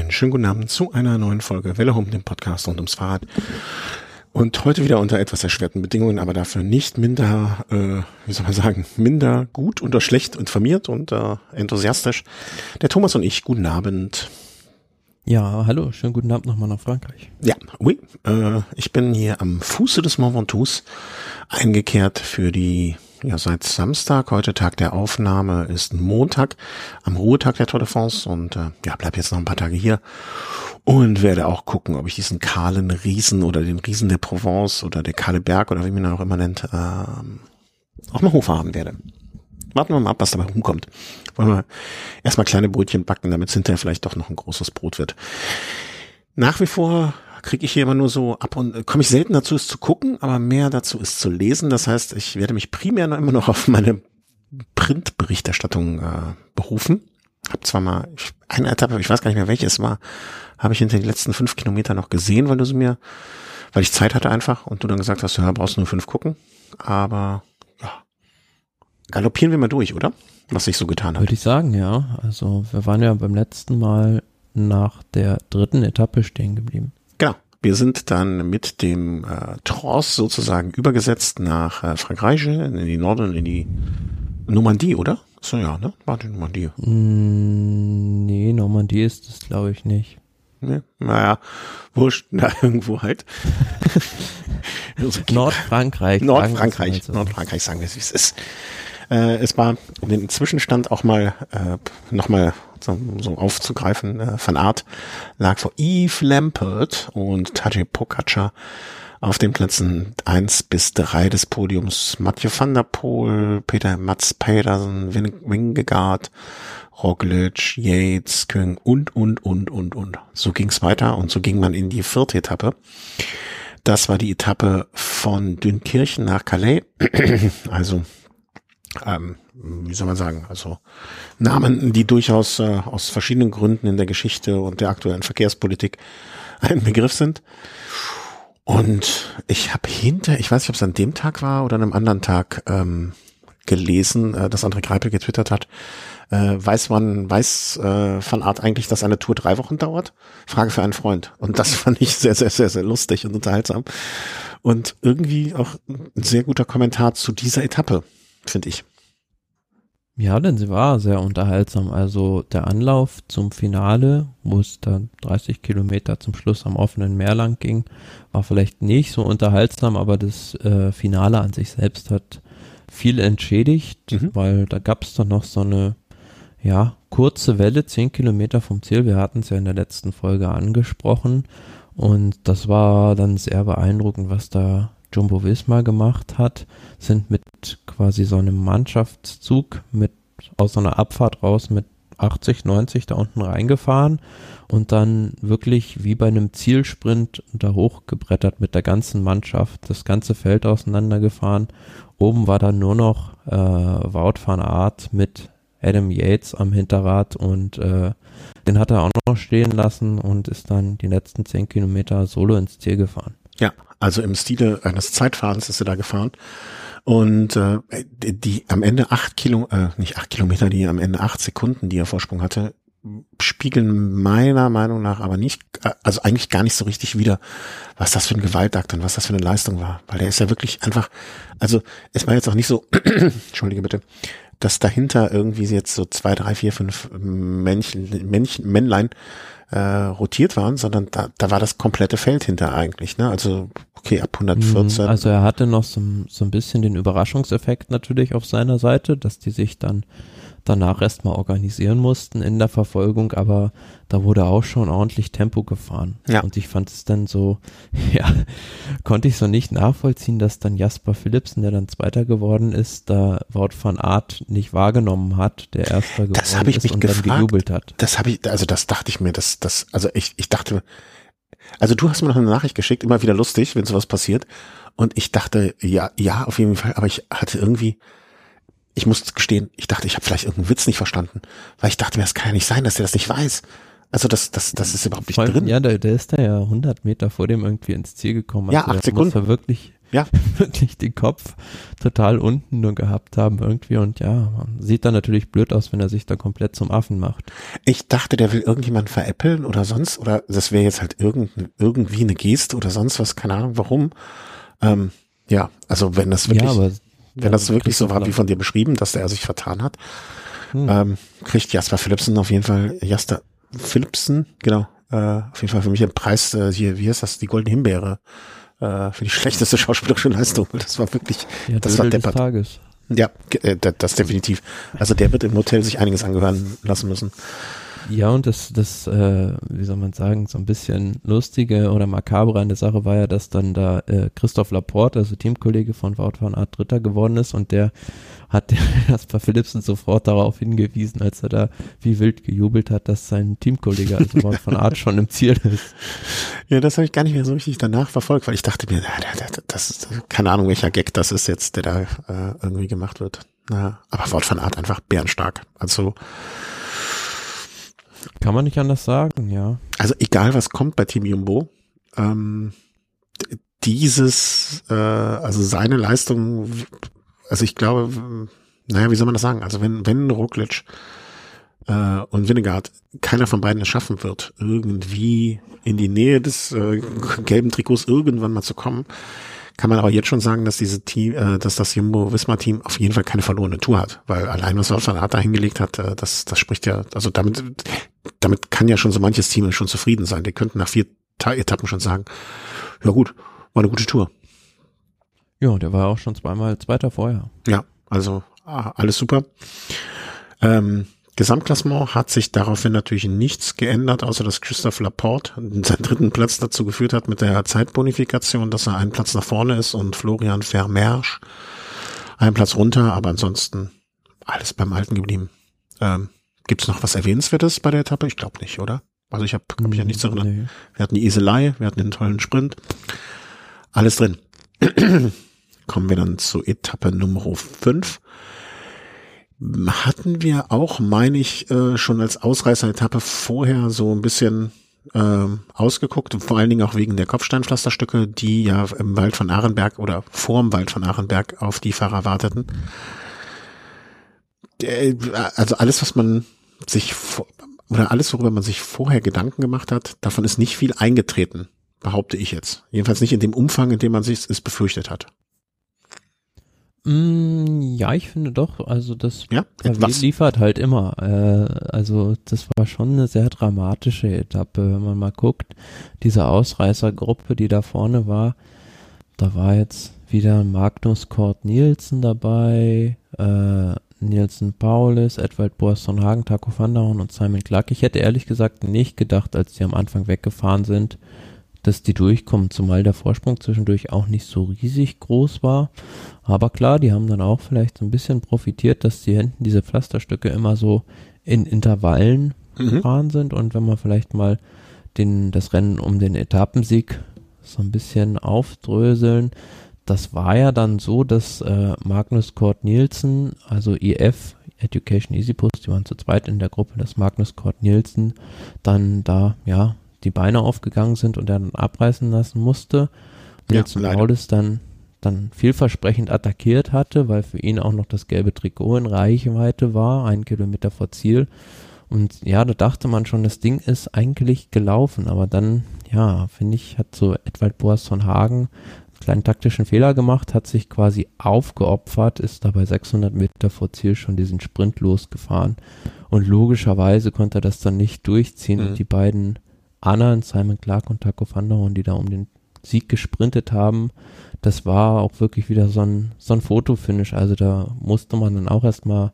Einen schönen guten Abend zu einer neuen Folge Welle Home, dem Podcast rund ums Fahrrad. Und heute wieder unter etwas erschwerten Bedingungen, aber dafür nicht minder, äh, wie soll man sagen, minder gut oder schlecht informiert und äh, enthusiastisch. Der Thomas und ich, guten Abend. Ja, hallo, schönen guten Abend nochmal nach Frankreich. Ja, oui, äh, ich bin hier am Fuße des Mont Ventoux eingekehrt für die ja, seit Samstag, heute Tag der Aufnahme, ist Montag, am Ruhetag der Tour de France und äh, ja, bleib jetzt noch ein paar Tage hier und werde auch gucken, ob ich diesen kahlen Riesen oder den Riesen der Provence oder der kahle Berg oder wie man ihn auch immer nennt, äh, auch mal hochfahren werde. Warten wir mal ab, was dabei rumkommt. Wollen wir erstmal kleine Brötchen backen, damit es hinterher vielleicht doch noch ein großes Brot wird. Nach wie vor kriege ich hier immer nur so ab und äh, komme ich selten dazu, es zu gucken, aber mehr dazu ist zu lesen. Das heißt, ich werde mich primär noch immer noch auf meine Printberichterstattung äh, berufen. Hab zwar mal eine Etappe, ich weiß gar nicht mehr welche es war, habe ich hinter die letzten fünf Kilometer noch gesehen, weil du sie mir, weil ich Zeit hatte einfach und du dann gesagt hast, ja, brauchst nur fünf gucken. Aber ja, galoppieren wir mal durch, oder? Was sich so getan hat. Würde ich sagen, ja. Also wir waren ja beim letzten Mal nach der dritten Etappe stehen geblieben. Wir sind dann mit dem äh, Trance sozusagen übergesetzt nach äh, Frankreich, in die Norden, in die Normandie, oder? So ja, ne? War die Normandie. Mm, nee, Normandie ist es, glaube ich, nicht. Ne? Naja, wurscht, na, irgendwo halt. Nordfrankreich. Nordfrankreich, Nordfrankreich sagen wir es, wie es ist. Äh, es war den Zwischenstand auch mal äh, nochmal so, so aufzugreifen. Äh, Art lag vor Yves Lampert und Tadej Pogacar auf den Plätzen eins bis drei des Podiums. Mathieu van der Poel, Peter Mats Pedersen, Wingegaard, Roglic, Yates, Küng und, und, und, und, und. So ging's weiter und so ging man in die vierte Etappe. Das war die Etappe von Dünkirchen nach Calais. also ähm, wie soll man sagen, also Namen, die durchaus äh, aus verschiedenen Gründen in der Geschichte und der aktuellen Verkehrspolitik ein Begriff sind. Und ich habe hinter, ich weiß nicht, ob es an dem Tag war oder an einem anderen Tag ähm, gelesen, äh, dass André Greipel getwittert hat, äh, weiß man, weiß äh, von Art eigentlich, dass eine Tour drei Wochen dauert? Frage für einen Freund. Und das fand ich sehr, sehr, sehr, sehr lustig und unterhaltsam. Und irgendwie auch ein sehr guter Kommentar zu dieser Etappe finde ich. Ja, denn sie war sehr unterhaltsam. Also der Anlauf zum Finale, wo es dann 30 Kilometer zum Schluss am offenen Meer lang ging, war vielleicht nicht so unterhaltsam, aber das äh, Finale an sich selbst hat viel entschädigt, mhm. weil da gab es dann noch so eine ja, kurze Welle, 10 Kilometer vom Ziel. Wir hatten es ja in der letzten Folge angesprochen. Und das war dann sehr beeindruckend, was da Jumbo Visma gemacht hat, sind mit quasi so einem Mannschaftszug mit aus so einer Abfahrt raus mit 80, 90 da unten reingefahren und dann wirklich wie bei einem Zielsprint da hochgebrettert mit der ganzen Mannschaft, das ganze Feld auseinandergefahren. Oben war dann nur noch äh, Wout van Aert mit Adam Yates am Hinterrad und äh, den hat er auch noch stehen lassen und ist dann die letzten 10 Kilometer solo ins Ziel gefahren. Ja, also im Stile eines Zeitfahrens ist er da gefahren. Und äh, die, die am Ende acht Kilo, äh, nicht acht Kilometer, die am Ende acht Sekunden, die er Vorsprung hatte, spiegeln meiner Meinung nach aber nicht, also eigentlich gar nicht so richtig wieder, was das für ein Gewaltakt und was das für eine Leistung war. Weil der ist ja wirklich einfach, also es war jetzt auch nicht so, entschuldige bitte, dass dahinter irgendwie jetzt so zwei, drei, vier, fünf Männchen, Männchen, Männlein äh, rotiert waren, sondern da, da war das komplette Feld hinter eigentlich. Ne? Also okay, ab 114. Also er hatte noch so, so ein bisschen den Überraschungseffekt natürlich auf seiner Seite, dass die sich dann danach erstmal organisieren mussten in der Verfolgung, aber da wurde auch schon ordentlich Tempo gefahren. Ja. Und ich fand es dann so, ja, konnte ich so nicht nachvollziehen, dass dann Jasper Philipsen, der dann Zweiter geworden ist, da Wort von Art nicht wahrgenommen hat, der Erster geworden das ich ist mich und gefragt. dann gejubelt hat. Das habe ich, also das dachte ich mir, das, das, also ich, ich dachte, also du hast mir noch eine Nachricht geschickt, immer wieder lustig, wenn sowas passiert. Und ich dachte, ja, ja, auf jeden Fall, aber ich hatte irgendwie, ich muss gestehen, ich dachte, ich habe vielleicht irgendeinen Witz nicht verstanden, weil ich dachte mir, das kann ja nicht sein, dass der das nicht weiß. Also das, das, das ist überhaupt nicht Voll, drin. Ja, der, der ist da ja 100 Meter vor dem irgendwie ins Ziel gekommen. Also ja, acht Sekunden. Muss er wirklich Ja. wirklich den Kopf total unten nur gehabt haben irgendwie und ja, man sieht dann natürlich blöd aus, wenn er sich da komplett zum Affen macht. Ich dachte, der will irgendjemanden veräppeln oder sonst, oder das wäre jetzt halt irgend, irgendwie eine Geste oder sonst was, keine Ahnung warum. Ähm, ja, also wenn das wirklich, ja, aber, wenn ja, das wirklich so war, wie von dir beschrieben, dass der sich vertan hat, Hm. ähm, kriegt Jasper Philipsen auf jeden Fall, Jasper Philipsen, genau, äh, auf jeden Fall für mich den Preis, äh, hier, wie heißt das, die Goldene Himbeere, äh, für die schlechteste schauspielerische Leistung. Das war wirklich, ja, das war deppert. Tages. Ja, äh, das, das definitiv. Also der wird im Hotel sich einiges angehören lassen müssen. Ja, und das, das, äh, wie soll man sagen, so ein bisschen lustige oder makabre an der Sache war ja, dass dann da äh, Christoph Laporte, also Teamkollege von Wout van Aert, Dritter geworden ist und der hat Jasper Philipsen sofort darauf hingewiesen, als er da wie wild gejubelt hat, dass sein Teamkollege, also Wout van Aert, schon im Ziel ist. Ja, das habe ich gar nicht mehr so richtig danach verfolgt, weil ich dachte mir, na, da- da- das ist, keine Ahnung, welcher Gag das ist jetzt, der da äh, irgendwie gemacht wird. Na, aber Wort von Art einfach bärenstark. Also, Kann man nicht anders sagen, ja. also egal was kommt bei Team Jumbo, ähm, dieses, äh, also seine Leistung, also ich glaube, naja, wie soll man das sagen? Also wenn, wenn Roglic äh, und Winnegard, keiner von beiden es schaffen wird, irgendwie in die Nähe des äh, gelben Trikots irgendwann mal zu kommen, kann man aber jetzt schon sagen, dass diese Team, äh, dass das Jumbo-Visma-Team auf jeden Fall keine verlorene Tour hat, weil allein was Wout van Aert da hingelegt hat, äh, das, das spricht ja, also damit, damit kann ja schon so manches Team schon zufrieden sein. Die könnten nach vier Ta Etappen schon sagen, ja gut, war eine gute Tour. Ja, der war auch schon zweimal Zweiter vorher. Ja, also ah, alles super. Ähm, Gesamtklassement hat sich daraufhin natürlich nichts geändert, außer dass Christophe Laporte seinen dritten Platz dazu geführt hat mit der Zeitbonifikation, dass er einen Platz nach vorne ist und Florian Vermersch einen Platz runter, aber ansonsten alles beim Alten geblieben. Ähm, Gibt es noch was Erwähnenswertes bei der Etappe? Ich glaube nicht, oder? Also ich habe hab mich ja nichts erinnern. Nee. Wir hatten die Eselei, wir hatten den tollen Sprint. Alles drin. Kommen wir dann zu Etappe Nummer 5. Hatten wir auch, meine ich, äh, schon als Ausreißer-Etappe vorher so ein bisschen ähm, ausgeguckt, vor allen Dingen auch wegen der Kopfsteinpflasterstücke, die ja im Wald von Arenberg oder vorm Wald von Arenberg auf die Fahrer warteten. Der, also alles, was man sich vor, oder alles, worüber man sich vorher Gedanken gemacht hat, davon ist nicht viel eingetreten, behaupte ich jetzt. Jedenfalls nicht in dem Umfang, in dem man sich es befürchtet hat. Mm, ja, ich finde doch, also das Ja, liefert halt immer. Äh, also das war schon eine sehr dramatische Etappe, wenn man mal guckt. Diese Ausreißergruppe, die da vorne war, da war jetzt wieder Magnus Kort Nielsen dabei, äh, Nielsen Paulus, Edwald Boasson Hagen, Taco van der Horn und Simon Clark. Ich hätte ehrlich gesagt nicht gedacht, als die am Anfang weggefahren sind, dass die durchkommen, zumal der Vorsprung zwischendurch auch nicht so riesig groß war. Aber klar, die haben dann auch vielleicht so ein bisschen profitiert, dass die hinten diese Pflasterstücke immer so in Intervallen Mhm. gefahren sind und wenn man vielleicht mal den, das Rennen um den Etappensieg so ein bisschen aufdröseln, das war ja dann so, dass äh, Magnus Kort Nielsen, also EF, Education Easy Post, die waren zu zweit in der Gruppe, dass Magnus Kort Nielsen dann da, ja, die Beine aufgegangen sind und er dann abreißen lassen musste. Ja, Nielsen leider. Paulus dann, dann vielversprechend attackiert hatte, weil für ihn auch noch das gelbe Trikot in Reichweite war, einen Kilometer vor Ziel. Und ja, da dachte man schon, das Ding ist eigentlich gelaufen, aber dann, ja, finde ich, hat so Edwald Boas von Hagen kleinen taktischen Fehler gemacht, hat sich quasi aufgeopfert, ist dabei 600 Meter vor Ziel schon diesen Sprint losgefahren. Und logischerweise konnte er das dann nicht durchziehen Mhm. und die beiden anderen, Simon Clark und Taco van der Horn, die da um den Sieg gesprintet haben, das war auch wirklich wieder so ein, so ein Fotofinish. Also da musste man dann auch erstmal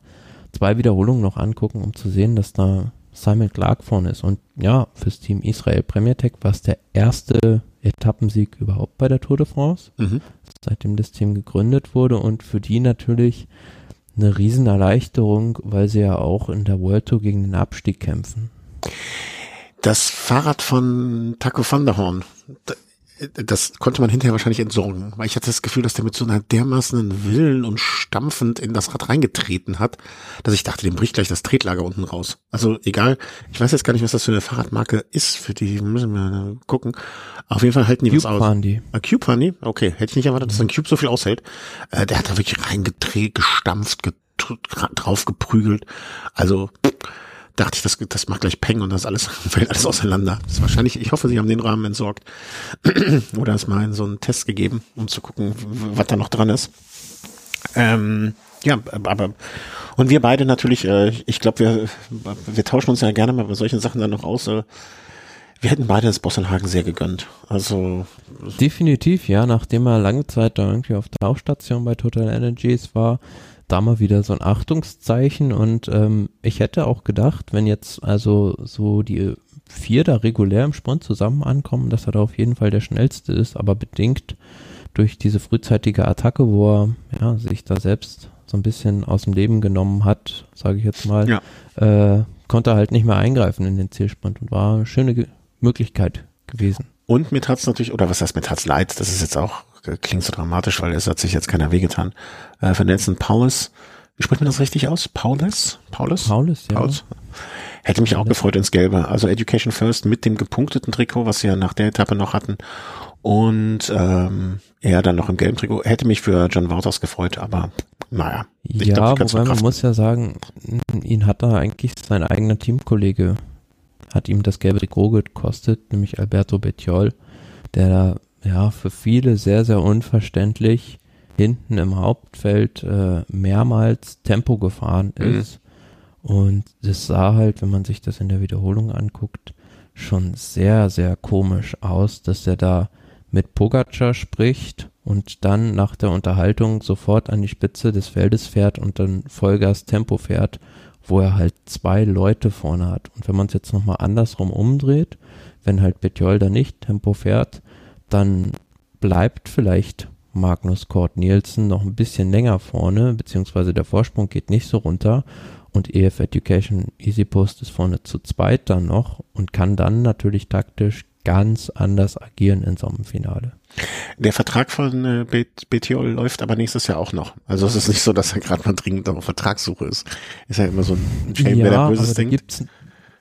zwei Wiederholungen noch angucken, um zu sehen, dass da Simon Clark vorne ist. Und ja, fürs Team Israel Premier Tech war es der erste Etappensieg überhaupt bei der Tour de France, Mhm. seitdem das Team gegründet wurde. Und für die natürlich eine Riesenerleichterung, weil sie ja auch in der World Tour gegen den Abstieg kämpfen. Das Fahrrad von Taco van der Horn. Das konnte man hinterher wahrscheinlich entsorgen, weil ich hatte das Gefühl, dass der mit so einer dermaßen Willen und stampfend in das Rad reingetreten hat, dass ich dachte, dem bricht gleich das Tretlager unten raus. Also egal, ich weiß jetzt gar nicht, was das für eine Fahrradmarke ist, für die müssen wir gucken. Auf jeden Fall halten die Cube was aus. die. Ah, Cube fahren die? Okay, hätte ich nicht erwartet, dass ein Cube so viel aushält. Äh, der hat da wirklich reingedreht, gestampft, drauf geprügelt. Also dachte ich, das, das macht gleich Peng und das alles fällt alles auseinander. Das ist wahrscheinlich, ich hoffe, sie haben den Rahmen entsorgt. Oder es mal in so einen Test gegeben, um zu gucken, was da noch dran ist. Ähm, ja, aber und wir beide natürlich, äh, ich glaube, wir, wir tauschen uns ja gerne mal bei solchen Sachen dann noch aus. Äh, wir hätten beide das Bossenhagen sehr gegönnt. Also Definitiv, ja, nachdem er lange Zeit da irgendwie auf der Tauchstation bei Total Energies war, da mal wieder so ein Achtungszeichen und ähm, ich hätte auch gedacht, wenn jetzt also so die vier da regulär im Sprint zusammen ankommen, dass er da auf jeden Fall der schnellste ist, aber bedingt durch diese frühzeitige Attacke, wo er ja, sich da selbst so ein bisschen aus dem Leben genommen hat, sage ich jetzt mal, Ja. äh, konnte er halt nicht mehr eingreifen in den Zielsprint und war eine schöne Ge Möglichkeit gewesen. Und mir tat's natürlich, oder was heißt mir tat's leid, das ist jetzt auch, klingt so dramatisch, weil es hat sich jetzt keiner wehgetan. Äh, für Nelson Paulus, wie spricht man das richtig aus? Paulus? Paulus? Paulus, ja. Paulus? Hätte mich auch gefreut ins Gelbe. Also Education First mit dem gepunkteten Trikot, was sie ja nach der Etappe noch hatten. Und ähm, er dann noch im gelben Trikot. Hätte mich für John Wouters gefreut, aber naja. Ich ja, glaub, wobei man muss ja sagen, ihn hat da eigentlich sein eigener Teamkollege, hat ihm das gelbe Trikot gekostet, nämlich Alberto Bettiol, der da ja für viele sehr, sehr unverständlich hinten im Hauptfeld äh, mehrmals Tempo gefahren Mhm. ist. Und das sah halt, wenn man sich das in der Wiederholung anguckt, schon sehr, sehr komisch aus, dass er da mit Pogacar spricht und dann nach der Unterhaltung sofort an die Spitze des Feldes fährt und dann Vollgas Tempo fährt, wo er halt zwei Leute vorne hat. Und wenn man es jetzt nochmal andersrum umdreht, wenn halt Betjol da nicht Tempo fährt, dann bleibt vielleicht Magnus Kort Nielsen noch ein bisschen länger vorne, beziehungsweise der Vorsprung geht nicht so runter und EF Education Easy Post ist vorne zu zweit dann noch und kann dann natürlich taktisch ganz anders agieren in so einem Finale. Der Vertrag von äh, Bettiol läuft aber nächstes Jahr auch noch. Also es ist nicht so, dass er gerade mal dringend auf Vertragssuche ist. Ist ja immer so ein Shame, wer der aber Böses da denkt. gibt's,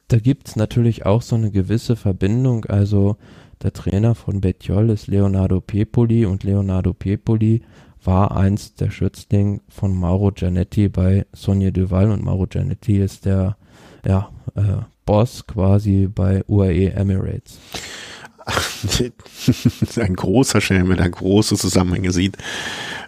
da gibt's natürlich auch so eine gewisse Verbindung. Also der Trainer von Betjol ist Leonardo Piepoli und Leonardo Piepoli war einst der Schützling von Mauro Giannetti bei Sonja Duval und Mauro Giannetti ist der ja, äh, Boss quasi bei UAE Emirates. ein großer Schelm, der große Zusammenhänge sieht.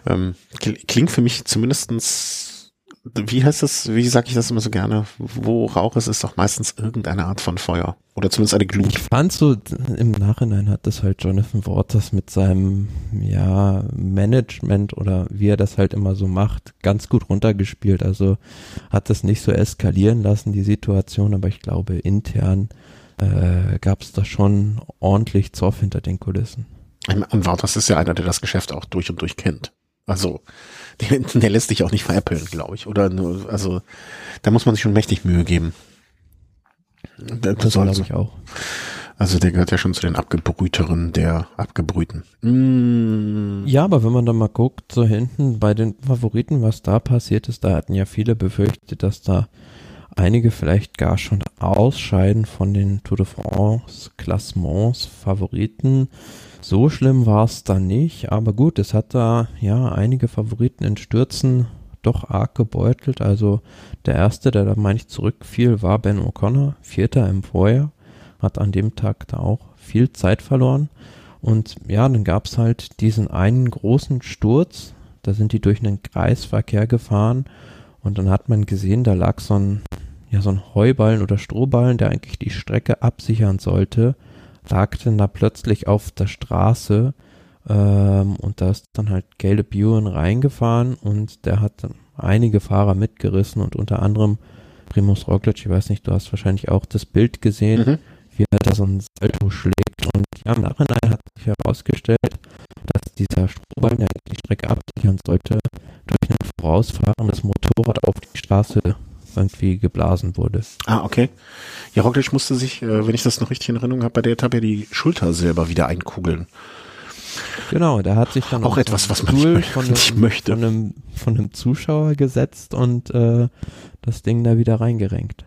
Ähm, kl- klingt für mich zumindestens, wie heißt das, wie sage ich das immer so gerne, wo Rauch ist, ist doch meistens irgendeine Art von Feuer. Oder zumindest eine Glut. Ich fand so, im Nachhinein hat das halt Jonathan Waters mit seinem, ja, Management oder wie er das halt immer so macht, ganz gut runtergespielt. Also hat das nicht so eskalieren lassen, die Situation, aber ich glaube, intern äh, gab es da schon ordentlich Zoff hinter den Kulissen. Und Wouters ist ja einer, der das Geschäft auch durch und durch kennt. Also, der, der lässt sich auch nicht veräppeln, glaube ich. Oder nur, also, da muss man sich schon mächtig Mühe geben. Das Das soll glaube ich auch. Also der gehört ja schon zu den Abgebrühteren der Abgebrühten. Mm. Ja, aber wenn man dann mal guckt, so hinten bei den Favoriten, was da passiert ist, da hatten ja viele befürchtet, dass da einige vielleicht gar schon ausscheiden von den Tour de France Klassements Favoriten. So schlimm war es da nicht, aber gut, es hat da ja einige Favoriten in Stürzen doch arg gebeutelt. Also der erste, der da meine ich zurückfiel, war Ben O'Connor, Vierter im Vorjahr, hat an dem Tag da auch viel Zeit verloren. Und ja, dann gab's halt diesen einen großen Sturz, da sind die durch einen Kreisverkehr gefahren und dann hat man gesehen, da lag so ein, ja, so ein Heuballen oder Strohballen, der eigentlich die Strecke absichern sollte, dann da plötzlich auf der Straße ähm, und da ist dann halt Caleb Ewan reingefahren und der hat dann einige Fahrer mitgerissen und unter anderem Primus Roglic, ich weiß nicht, du hast wahrscheinlich auch das Bild gesehen, Mhm. wie er da so ein Salto schlägt und ja, im Nachhinein hat sich herausgestellt, dass dieser Strohballen, der die Strecke absichern sollte, durch ein vorausfahrendes Motorrad auf die Straße irgendwie geblasen wurde. Ah, okay. Ja, Roglic musste sich, äh, wenn ich das noch richtig in Erinnerung habe, bei der Etappe die Schulter selber wieder einkugeln. Genau, der hat sich dann auch etwas, was man nicht, von einem, nicht möchte. Von einem, von einem Zuschauer gesetzt und äh, das Ding da wieder reingerenkt.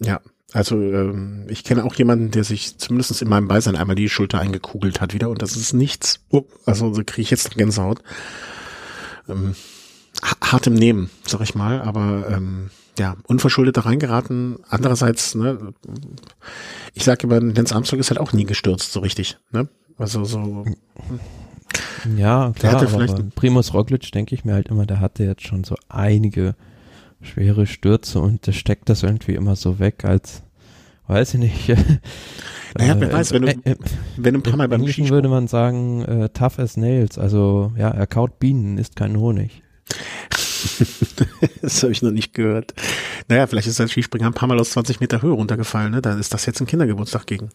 Ja, also ähm, ich kenne auch jemanden, der sich zumindest in meinem Beisein einmal die Schulter eingekugelt hat wieder und das ist nichts. Oh, also so kriege ich jetzt Gänsehaut. Ähm, hart im Nehmen, sag ich mal, aber ähm, ja, unverschuldet da reingeraten. Andererseits, ne, ich sage immer, Lance Armstrong ist halt auch nie gestürzt, so richtig, ne? Also so. Ja, klar, aber Primus Roglic denke ich mir halt immer, der hatte jetzt schon so einige schwere Stürze und der steckt das irgendwie immer so weg, als weiß ich nicht. Naja, wer weiß, wenn du, äh, wenn du ein paar Mal beim Skisprung würde man sagen, äh, tough as nails, also ja, er kaut Bienen, ist kein Honig. das habe ich noch nicht gehört. Naja, vielleicht ist der Skispringer ein paar Mal aus 20 Meter Höhe runtergefallen, ne? Da ist das jetzt ein Kindergeburtstag gegen.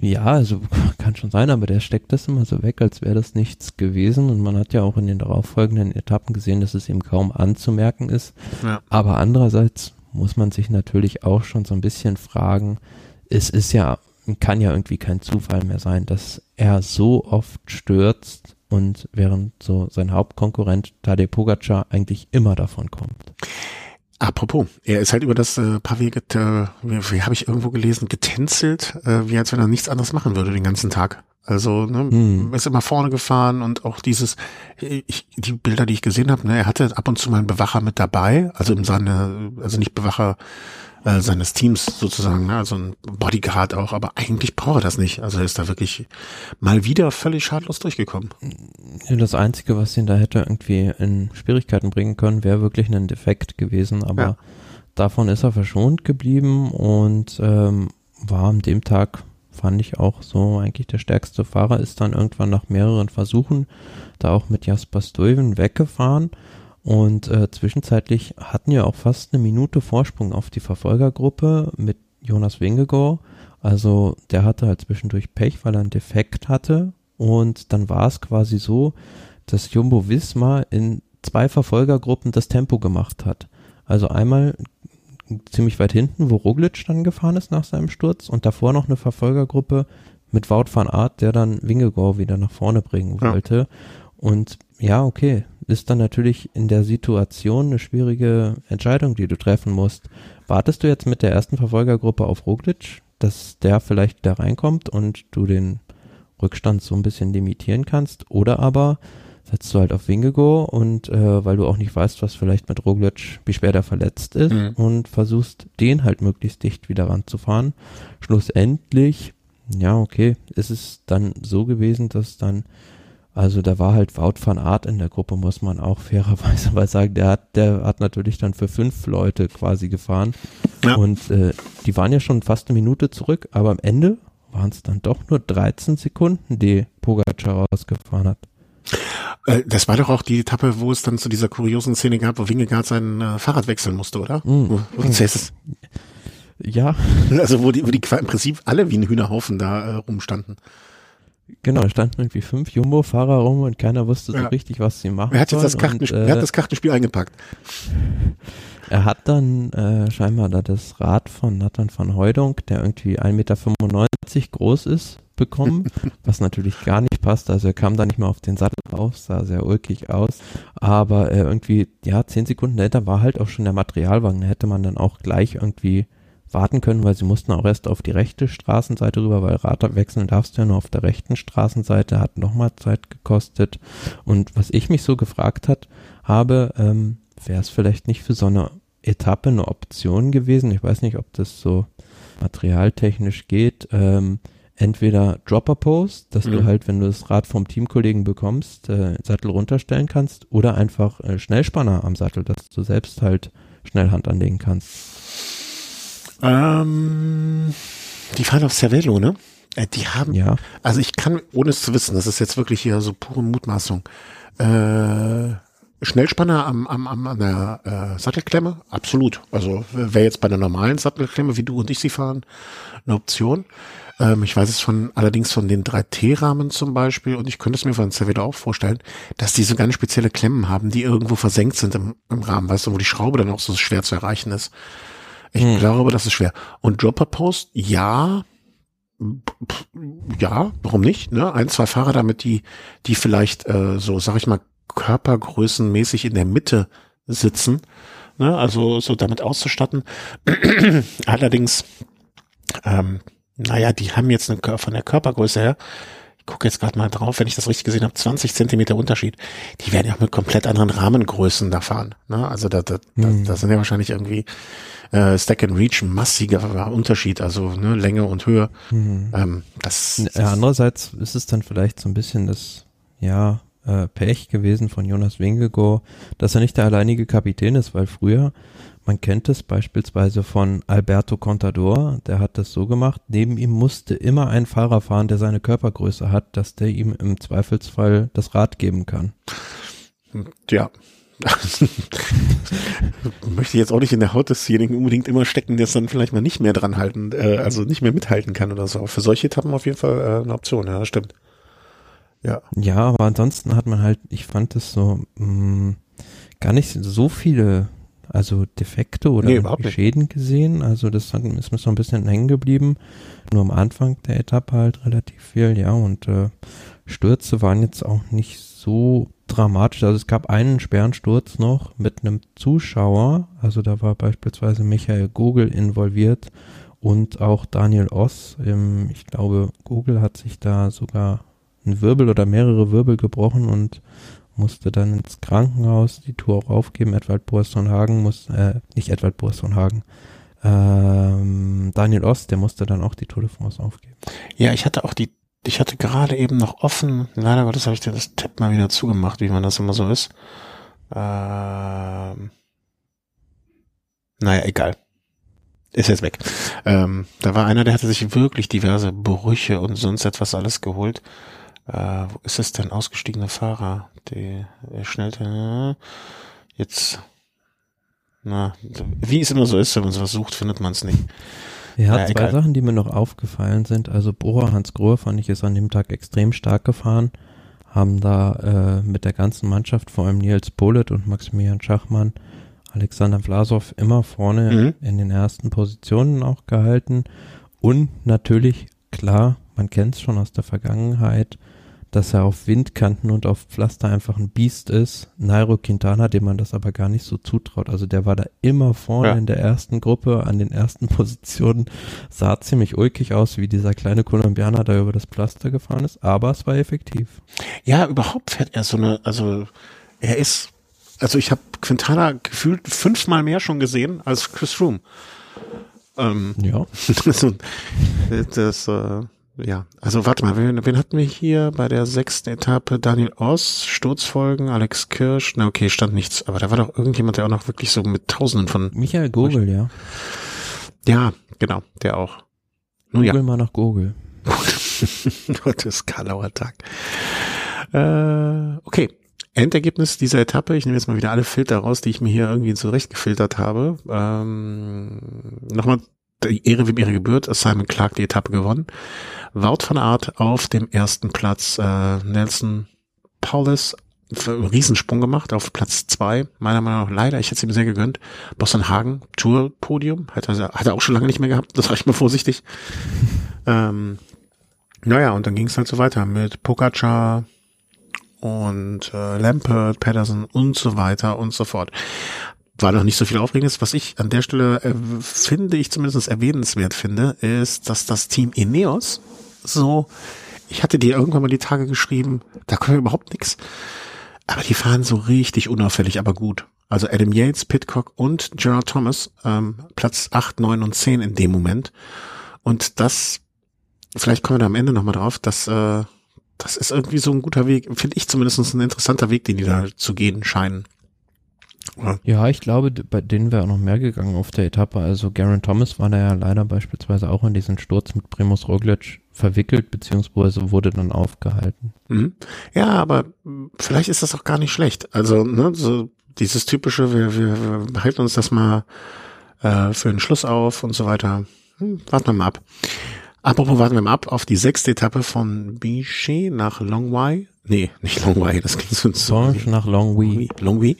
Ja, also kann schon sein, aber der steckt das immer so weg, als wäre das nichts gewesen. Und man hat ja auch in den darauffolgenden Etappen gesehen, dass es ihm kaum anzumerken ist. Ja. Aber andererseits muss man sich natürlich auch schon so ein bisschen fragen, es ist ja, kann ja irgendwie kein Zufall mehr sein, dass er so oft stürzt und während so sein Hauptkonkurrent Tadej Pogacar eigentlich immer davon kommt. Apropos, er ist halt über das äh, Pavé, äh, wie, wie habe ich irgendwo gelesen, getänzelt, äh, wie als wenn er nichts anderes machen würde den ganzen Tag. Also ne, hm. ist immer vorne gefahren und auch dieses, ich, die Bilder, die ich gesehen habe, ne, er hatte ab und zu mal einen Bewacher mit dabei, also im Sinne, also nicht Bewacher äh, seines Teams sozusagen, ne? also ein Bodyguard auch, aber eigentlich braucht er das nicht. Also er ist da wirklich mal wieder völlig schadlos durchgekommen. Ja, das Einzige, was ihn da hätte irgendwie in Schwierigkeiten bringen können, wäre wirklich ein Defekt gewesen, aber ja. davon ist er verschont geblieben und ähm, war an dem Tag fand ich auch so eigentlich der stärkste Fahrer, ist dann irgendwann nach mehreren Versuchen da auch mit Jasper Stuyven weggefahren und äh, zwischenzeitlich hatten wir auch fast eine Minute Vorsprung auf die Verfolgergruppe mit Jonas Wingegor. Also der hatte halt zwischendurch Pech, weil er einen Defekt hatte. Und dann war es quasi so, dass Jumbo Wismar in zwei Verfolgergruppen das Tempo gemacht hat. Also einmal ziemlich weit hinten, wo Roglic dann gefahren ist nach seinem Sturz und davor noch eine Verfolgergruppe mit Wout van Aert, der dann Wingegor wieder nach vorne bringen wollte. Ja. Und ja, okay, ist dann natürlich in der Situation eine schwierige Entscheidung, die du treffen musst. Wartest du jetzt mit der ersten Verfolgergruppe auf Roglic, dass der vielleicht da reinkommt und du den Rückstand so ein bisschen limitieren kannst? Oder aber setzt du halt auf Wingego und äh, weil du auch nicht weißt, was vielleicht mit Roglic, wie schwer der verletzt ist mhm. und versuchst den halt möglichst dicht wieder ranzufahren. Schlussendlich, ja, okay, ist es dann so gewesen, dass dann also da war halt Wout van Art in der Gruppe, muss man auch fairerweise mal sagen. Der hat, der hat natürlich dann für fünf Leute quasi gefahren. Ja. Und äh, die waren ja schon fast eine Minute zurück, aber am Ende waren es dann doch nur 13 Sekunden, die Pogacar rausgefahren hat. Äh, das war doch auch die Etappe, wo es dann zu dieser kuriosen Szene gab, wo Wingegaard sein äh, Fahrrad wechseln musste, oder? Mm. Ja. Also wo die, wo die im Prinzip alle wie ein Hühnerhaufen da äh, rumstanden. Genau, da standen irgendwie fünf Jumbo-Fahrer rum und keiner wusste so ja. richtig, was sie machen. Wer hat jetzt das, Kartenspiel, und, äh, hat das Kartenspiel eingepackt? Er hat dann äh, scheinbar da das Rad von Nathan van Heudung, der irgendwie 1,95 Meter groß ist, bekommen, was natürlich gar nicht passt. Also er kam da nicht mehr auf den Sattel auf, sah sehr ulkig aus. Aber äh, irgendwie, ja, zehn Sekunden später war halt auch schon der Materialwagen. Da hätte man dann auch gleich irgendwie warten können, weil sie mussten auch erst auf die rechte Straßenseite rüber, weil Rad wechseln darfst du ja nur auf der rechten Straßenseite, hat nochmal Zeit gekostet. Und was ich mich so gefragt hat, habe, ähm, wäre es vielleicht nicht für so eine Etappe eine Option gewesen? Ich weiß nicht, ob das so materialtechnisch geht. Ähm, entweder Dropper Post, dass mhm. du halt, wenn du das Rad vom Teamkollegen bekommst, äh, Sattel runterstellen kannst, oder einfach äh, Schnellspanner am Sattel, dass du selbst halt schnell Hand anlegen kannst. Ähm, die fahren auf Cervelo, ne? Äh, die haben, ja. also ich kann, ohne es zu wissen, das ist jetzt wirklich hier so pure Mutmaßung, äh, Schnellspanner am, am, am, an der äh, Sattelklemme? Absolut. Also wäre jetzt bei der normalen Sattelklemme, wie du und ich sie fahren, eine Option. Ähm, ich weiß es von allerdings von den 3T-Rahmen zum Beispiel und ich könnte es mir von Cervelo auch vorstellen, dass die so ganz spezielle Klemmen haben, die irgendwo versenkt sind im, im Rahmen, weißt du, wo die Schraube dann auch so schwer zu erreichen ist. Ich hm. glaube, das ist schwer. Und Dropper Post, ja, ja, warum nicht? Ne? Ein, zwei Fahrer damit, die, die vielleicht äh, so, sag ich mal, körpergrößenmäßig in der Mitte sitzen, ne? also so damit auszustatten. Allerdings, ähm, naja, die haben jetzt eine, von der Körpergröße her, gucke jetzt gerade mal drauf, wenn ich das richtig gesehen habe, 20 Zentimeter Unterschied. Die werden ja auch mit komplett anderen Rahmengrößen da fahren. Ne? Also da, da, hm. da, da sind ja wahrscheinlich irgendwie äh, Stack and Reach massiger Unterschied, also ne, Länge und Höhe. Hm. Ähm, das, das Andererseits ist es dann vielleicht so ein bisschen das, ja, äh, Pech gewesen von Jonas Wingegaard, dass er nicht der alleinige Kapitän ist, weil früher, man kennt es beispielsweise von Alberto Contador, der hat das so gemacht, neben ihm musste immer ein Fahrer fahren, der seine Körpergröße hat, dass der ihm im Zweifelsfall das Rad geben kann. Ja, möchte jetzt auch nicht in der Haut desjenigen unbedingt immer stecken, der es dann vielleicht mal nicht mehr dran halten, äh, also nicht mehr mithalten kann oder so. Für solche Etappen auf jeden Fall äh, eine Option, ja, das stimmt. Ja. Ja, aber ansonsten hat man halt, ich fand es so mh, mm, gar nicht so viele, also Defekte oder nee, Schäden gesehen. Also das hat, ist mir so ein bisschen hängen geblieben. Nur am Anfang der Etappe halt relativ viel, ja. Und äh, Stürze waren jetzt auch nicht so dramatisch. Also es gab einen Sperrensturz noch mit einem Zuschauer. Also da war beispielsweise Michael Gogel involviert und auch Daniel Oss. ich glaube, Google hat sich da sogar einen Wirbel oder mehrere Wirbel gebrochen und musste dann ins Krankenhaus die Tour auch aufgeben. Edward Boasson-Hagen muss, äh, nicht Edward Boasson-Hagen, ähm, Daniel Ost, der musste dann auch die Tour de France aufgeben. Ja, ich hatte auch die, ich hatte gerade eben noch offen, leider Gottes habe ich dir das Tab mal wieder zugemacht, wie man das immer so ist. Ähm, naja, egal. Ist jetzt weg. Ähm, da war einer, der hatte sich wirklich diverse Brüche und sonst etwas alles geholt. Äh, wo ist es denn? Ausgestiegene Fahrer. Die der schnellte. Jetzt. Na, wie es immer so ist, wenn man sowas sucht, findet man es nicht. Ja, ja zwei egal. Sachen, die mir noch aufgefallen sind. Also Bora Hans Grohe fand ich ist an dem Tag extrem stark gefahren. Haben da äh, mit der ganzen Mannschaft, vor allem Nils Polet und Maximilian Schachmann, Alexander Vlasov immer vorne mhm. in den ersten Positionen auch gehalten. Und natürlich, klar, man kennt es schon aus der Vergangenheit, dass er auf Windkanten und auf Pflaster einfach ein Biest ist. Nairo Quintana, dem man das aber gar nicht so zutraut. Also der war da immer vorne ja. in der ersten Gruppe, an den ersten Positionen. Sah ziemlich ulkig aus, wie dieser kleine Kolumbianer da über das Pflaster gefahren ist, aber es war effektiv. Ja, überhaupt fährt er so eine, also er ist, also ich habe Quintana gefühlt fünfmal mehr schon gesehen als Chris Froome. Ähm, ja. das, das äh, ja, also warte mal, wen, wen hatten wir hier bei der sechsten Etappe? Daniel Oss, Sturzfolgen, Alex Kirsch, na okay, stand nichts, aber da war doch irgendjemand, der auch noch wirklich so mit Tausenden von... Michael Gogel, ja. Ja, genau, der auch. Nun, Google ja. mal nach Google. Gottes Karlauer Tag. Äh, okay, Endergebnis dieser Etappe, ich nehme jetzt mal wieder alle Filter raus, die ich mir hier irgendwie zurechtgefiltert habe. Ähm, Nochmal Ehre wie Ehre gebührt, Simon Clark die Etappe gewonnen. Wout van Art auf dem ersten Platz, äh, Nelson Paulus Riesensprung gemacht auf Platz zwei, meiner Meinung nach leider, ich hätte es ihm sehr gegönnt. Boston Hagen, Tour Podium, hat er, hat er auch schon lange nicht mehr gehabt, das sage ich mal vorsichtig. ähm, naja, und dann ging es halt so weiter mit Pogacar und äh, Lampert, Patterson und so weiter und so fort war noch nicht so viel Aufregendes. Was ich an der Stelle äh, finde, ich zumindest erwähnenswert finde, ist, dass das Team Ineos so, ich hatte dir irgendwann mal die Tage geschrieben, da können wir überhaupt nichts. Aber die fahren so richtig unauffällig, aber gut. Also Adam Yates, Pitcock und Gerard Thomas, ähm, Platz 8, 9 und 10 in dem Moment. Und das, vielleicht kommen wir da am Ende nochmal drauf, dass äh, das ist irgendwie so ein guter Weg, finde ich zumindest ein interessanter Weg, den die da zu gehen scheinen. Ja, ich glaube, bei denen wäre auch noch mehr gegangen auf der Etappe. Also Garen Thomas war da ja leider beispielsweise auch in diesen Sturz mit Primus Roglic verwickelt, beziehungsweise wurde dann aufgehalten. Mhm. Ja, aber vielleicht ist das auch gar nicht schlecht. Also, ne, so dieses typische, wir, wir, wir behalten uns das mal äh, für den Schluss auf und so weiter. Hm, warten wir mal ab. Apropos warten wir mal ab auf die sechste Etappe von Bichet nach Longwy. Nee, nicht Longwy, das klingt so. Songe nach Longwy. Longwy.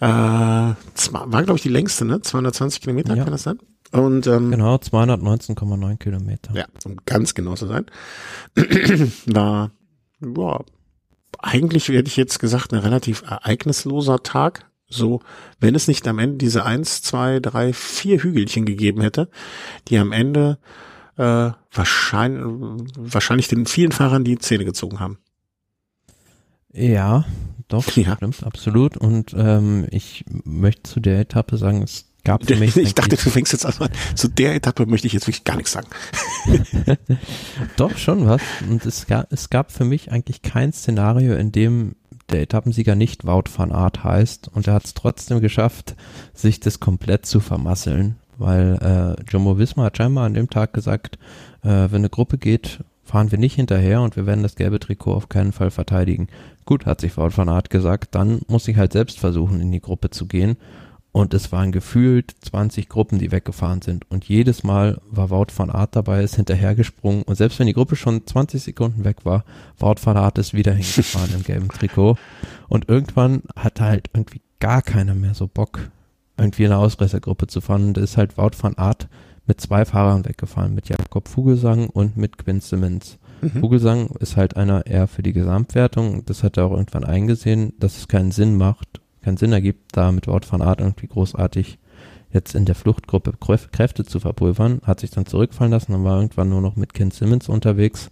Äh, war, glaube ich, die längste, ne? 220 Kilometer, Ja. kann das sein? Und ähm, Genau, 219,9 Kilometer. ja, um ganz genau zu sein, war, ja, eigentlich hätte ich jetzt gesagt, ein relativ ereignisloser Tag. So, wenn es nicht am Ende diese eins, zwei, drei, vier Hügelchen gegeben hätte, die am Ende äh, wahrscheinlich, wahrscheinlich den vielen Fahrern die Zähne gezogen haben. Ja, doch, Ja. stimmt, absolut. Und ähm, ich möchte zu der Etappe sagen, es gab für mich Ich dachte, du fängst jetzt an. Zu der Etappe möchte ich jetzt wirklich gar nichts sagen. Doch, schon was. Und es gab, es gab für mich eigentlich kein Szenario, in dem der Etappensieger nicht Wout van Aert heißt und er hat es trotzdem geschafft, sich das komplett zu vermasseln, weil äh, Jumbo Visma hat scheinbar an dem Tag gesagt, äh, wenn eine Gruppe geht, fahren wir nicht hinterher und wir werden das gelbe Trikot auf keinen Fall verteidigen. Gut, hat sich Wout van Aert gesagt, dann muss ich halt selbst versuchen, in die Gruppe zu gehen. Und es waren gefühlt 20 Gruppen, die weggefahren sind. Und jedes Mal war Wout van Aert dabei, ist hinterhergesprungen. Und selbst wenn die Gruppe schon 20 Sekunden weg war, Wout van Aert ist wieder hingefahren im gelben Trikot. Und irgendwann hatte halt irgendwie gar keiner mehr so Bock, irgendwie eine Ausreißergruppe zu fahren. Und da ist halt Wout van Aert mit zwei Fahrern weggefahren, mit Jakob Vogelsang und mit Quinn Simmons. Mhm. Vogelsang ist halt einer eher für die Gesamtwertung. Das hat er auch irgendwann eingesehen, dass es keinen Sinn macht, keinen Sinn ergibt, da mit Wout van Aert irgendwie großartig jetzt in der Fluchtgruppe Kräf- Kräfte zu verpulvern, hat sich dann zurückfallen lassen und war irgendwann nur noch mit Ken Simmons unterwegs.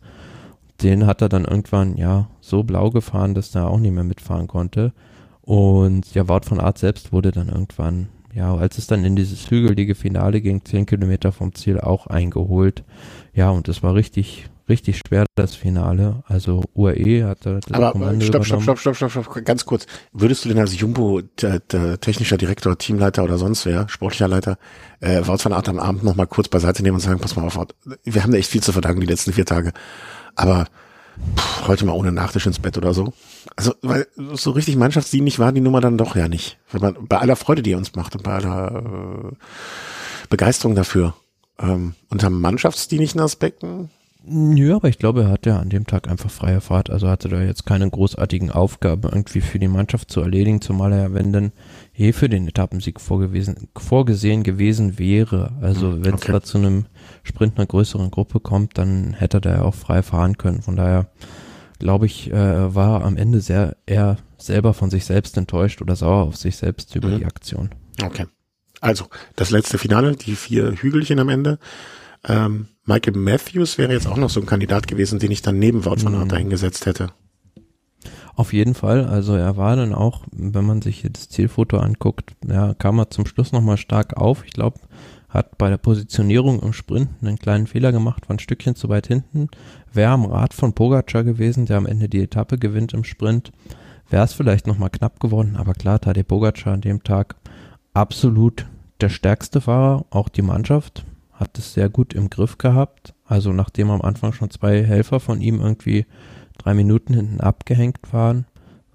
Den hat er dann irgendwann, ja, so blau gefahren, dass er auch nicht mehr mitfahren konnte. Und ja, Wout van Aert selbst wurde dann irgendwann, ja, als es dann in dieses hügelige Finale ging, zehn Kilometer vom Ziel auch eingeholt. Ja, und es war richtig, richtig schwer, das Finale. Also UAE hatte das Aber Kommando stopp, stopp, stopp, stopp, stopp, stopp, ganz kurz. Würdest du denn als Jumbo, der, der technischer Direktor, Teamleiter oder sonst wer, sportlicher Leiter, äh, Wout van Aert am Abend noch mal kurz beiseite nehmen und sagen, pass mal auf, wir haben da echt viel zu verdanken die letzten vier Tage, aber pff, heute mal ohne Nachtisch ins Bett oder so. Also, weil so richtig mannschaftsdienlich war die Nummer dann doch ja nicht. Wenn man, bei aller Freude, die er uns macht und bei aller äh, Begeisterung dafür. Ähm, unter mannschaftsdienlichen Aspekten Ja, aber ich glaube, er hatte ja an dem Tag einfach freie Fahrt, also hatte da jetzt keine großartigen Aufgaben irgendwie für die Mannschaft zu erledigen, zumal er ja, wenn dann eh für den Etappensieg vorgewesen, vorgesehen gewesen wäre. Also wenn es okay. da zu einem Sprint einer größeren Gruppe kommt, dann hätte er da ja auch frei fahren können. Von daher glaube ich, äh, war er am Ende sehr eher selber von sich selbst enttäuscht oder sauer auf sich selbst über Mhm. die Aktion. Okay. Also, das letzte Finale, die vier Hügelchen am Ende. Ähm, Michael Matthews wäre jetzt auch noch so ein Kandidat gewesen, den ich dann neben Wout van Aert Mhm. dahingesetzt hätte. Auf jeden Fall, also er war dann auch, wenn man sich hier das Zielfoto anguckt, ja, kam er zum Schluss nochmal stark auf. Ich glaube, hat bei der Positionierung im Sprint einen kleinen Fehler gemacht, war ein Stückchen zu weit hinten. Wäre am Rad von Pogacar gewesen, der am Ende die Etappe gewinnt im Sprint, wäre es vielleicht nochmal knapp geworden, aber klar, Tadej Pogacar an dem Tag absolut der stärkste Fahrer, auch die Mannschaft hat es sehr gut im Griff gehabt. Also nachdem am Anfang schon zwei Helfer von ihm irgendwie drei Minuten hinten abgehängt waren,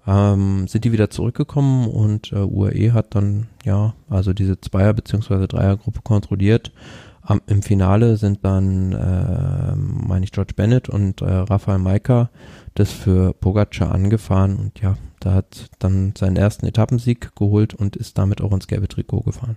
ähm, sind die wieder zurückgekommen und äh, UAE hat dann, ja, also diese Zweier- bzw. Dreiergruppe kontrolliert. Am, Im Finale sind dann, äh, meine ich, George Bennett und äh, Rafael Maika das für Pogacar angefahren und ja, da hat dann seinen ersten Etappensieg geholt und ist damit auch ins gelbe Trikot gefahren.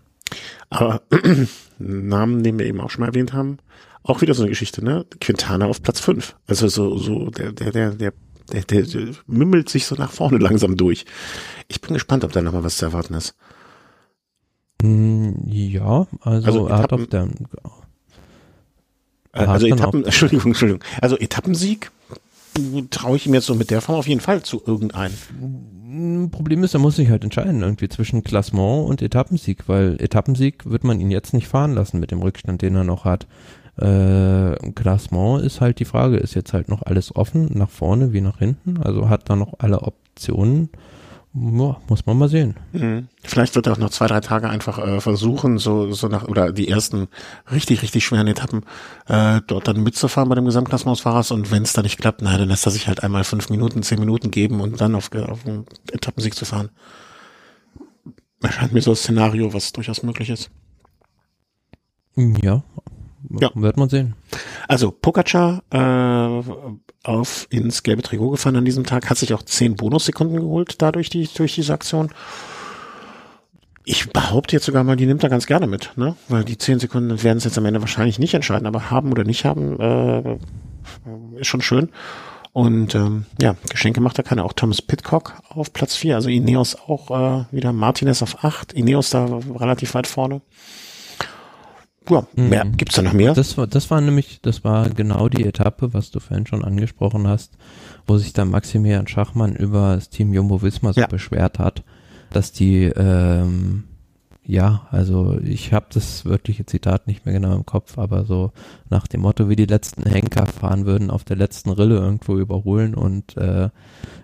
Aber Namen, den wir eben auch schon mal erwähnt haben, auch wieder so eine Geschichte, ne? Quintana auf Platz fünf. Also so, so, der, der, der, der, der, der, der mümmelt sich so nach vorne langsam durch. Ich bin gespannt, ob da nochmal was zu erwarten ist. Mm, Ja, also, Also er hat Etappen- der, Äh, Hat Also Etappen, Entschuldigung, Entschuldigung. Also Etappensieg traue ich ihm jetzt so mit der Form auf jeden Fall zu irgendeinem. Problem ist, er muss sich halt entscheiden irgendwie zwischen Klassement und Etappensieg, weil Etappensieg wird man ihn jetzt nicht fahren lassen mit dem Rückstand, den er noch hat. Äh, Klassement ist halt die Frage, ist jetzt halt noch alles offen, nach vorne wie nach hinten, also hat da noch alle Optionen Ja, muss man mal sehen. Mhm. Vielleicht wird er auch noch zwei, drei Tage einfach äh, versuchen, so, so nach, oder die ersten richtig, richtig schweren Etappen äh, dort dann mitzufahren bei dem Gesamtklassement des Fahrers und wenn es da nicht klappt, na, dann lässt er sich halt einmal fünf Minuten, zehn Minuten geben und dann auf, auf einen Etappensieg zu fahren. Erscheint mir so ein Szenario, was durchaus möglich ist. Ja, ja. wird man sehen. Also Pogacar äh, auf ins gelbe Trikot gefahren an diesem Tag, hat sich auch zehn Bonussekunden geholt dadurch die durch diese Aktion. Ich behaupte jetzt sogar mal, die nimmt er ganz gerne mit, ne? Weil die zehn Sekunden werden es jetzt am Ende wahrscheinlich nicht entscheiden, aber haben oder nicht haben, äh, ist schon schön. Und ähm, ja, Geschenke macht er keine. Auch Thomas Pitcock auf Platz vier, also Ineos auch äh, wieder, Martinez auf acht, Ineos da relativ weit vorne. Ja, mehr. Mhm. Gibt's da noch mehr? Das war, das war nämlich, das war genau die Etappe, was du vorhin schon angesprochen hast, wo sich dann Maximilian Schachmann über das Team Jumbo Visma so ja. beschwert hat, dass die, ähm, ja, also ich habe das wörtliche Zitat nicht mehr genau im Kopf, aber so nach dem Motto, wie die letzten Henker fahren würden, auf der letzten Rille irgendwo überholen und äh,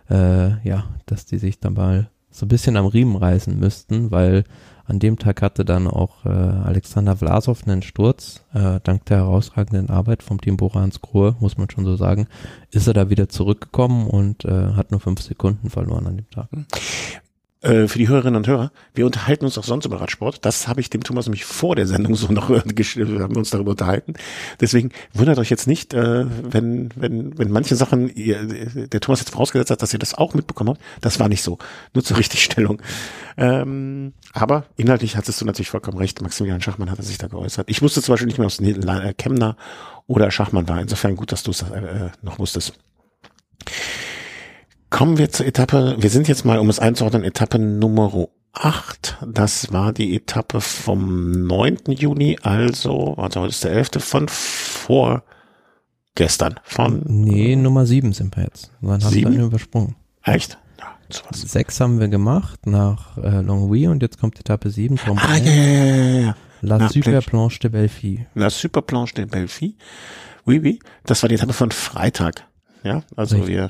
äh, ja, dass die sich dann mal so ein bisschen am Riemen reißen müssten, weil an dem Tag hatte dann auch äh, Alexander Vlasov einen Sturz. Äh, dank der herausragenden Arbeit vom Team Borans Grohe, muss man schon so sagen, ist er da wieder zurückgekommen und äh, hat nur fünf Sekunden verloren an dem Tag. Äh, für die Hörerinnen und Hörer, wir unterhalten uns auch sonst über Radsport. Das habe ich dem Thomas nämlich vor der Sendung so noch äh, haben wir uns darüber unterhalten. Deswegen wundert euch jetzt nicht, äh, wenn wenn wenn manche Sachen ihr, der Thomas jetzt vorausgesetzt hat, dass ihr das auch mitbekommen habt. Das war nicht so. Nur zur Richtigstellung. Ähm, aber inhaltlich hattest du natürlich vollkommen recht. Maximilian Schachmann hat sich da geäußert. Ich wusste zum Beispiel nicht mehr, ob es Kemner oder Schachmann war. Insofern gut, dass du es äh, noch wusstest. Kommen wir zur Etappe. Wir sind jetzt mal, um es einzuordnen, Etappe Nummer 8. Das war die Etappe vom 9. Juni, also, also heute ist der 11. von vorgestern. Von nee, Nummer 7 sind wir jetzt. Dann haben wir übersprungen. Echt? Ja, sowas. Sechs haben wir gemacht nach äh, Longwy und jetzt kommt Etappe 7. Ah, ja, ja, ja, ja. La Super Planche de Belfi. La Super Planche de Belfi. Oui, oui. Das war die Etappe von Freitag. Ja, also Richtig. wir,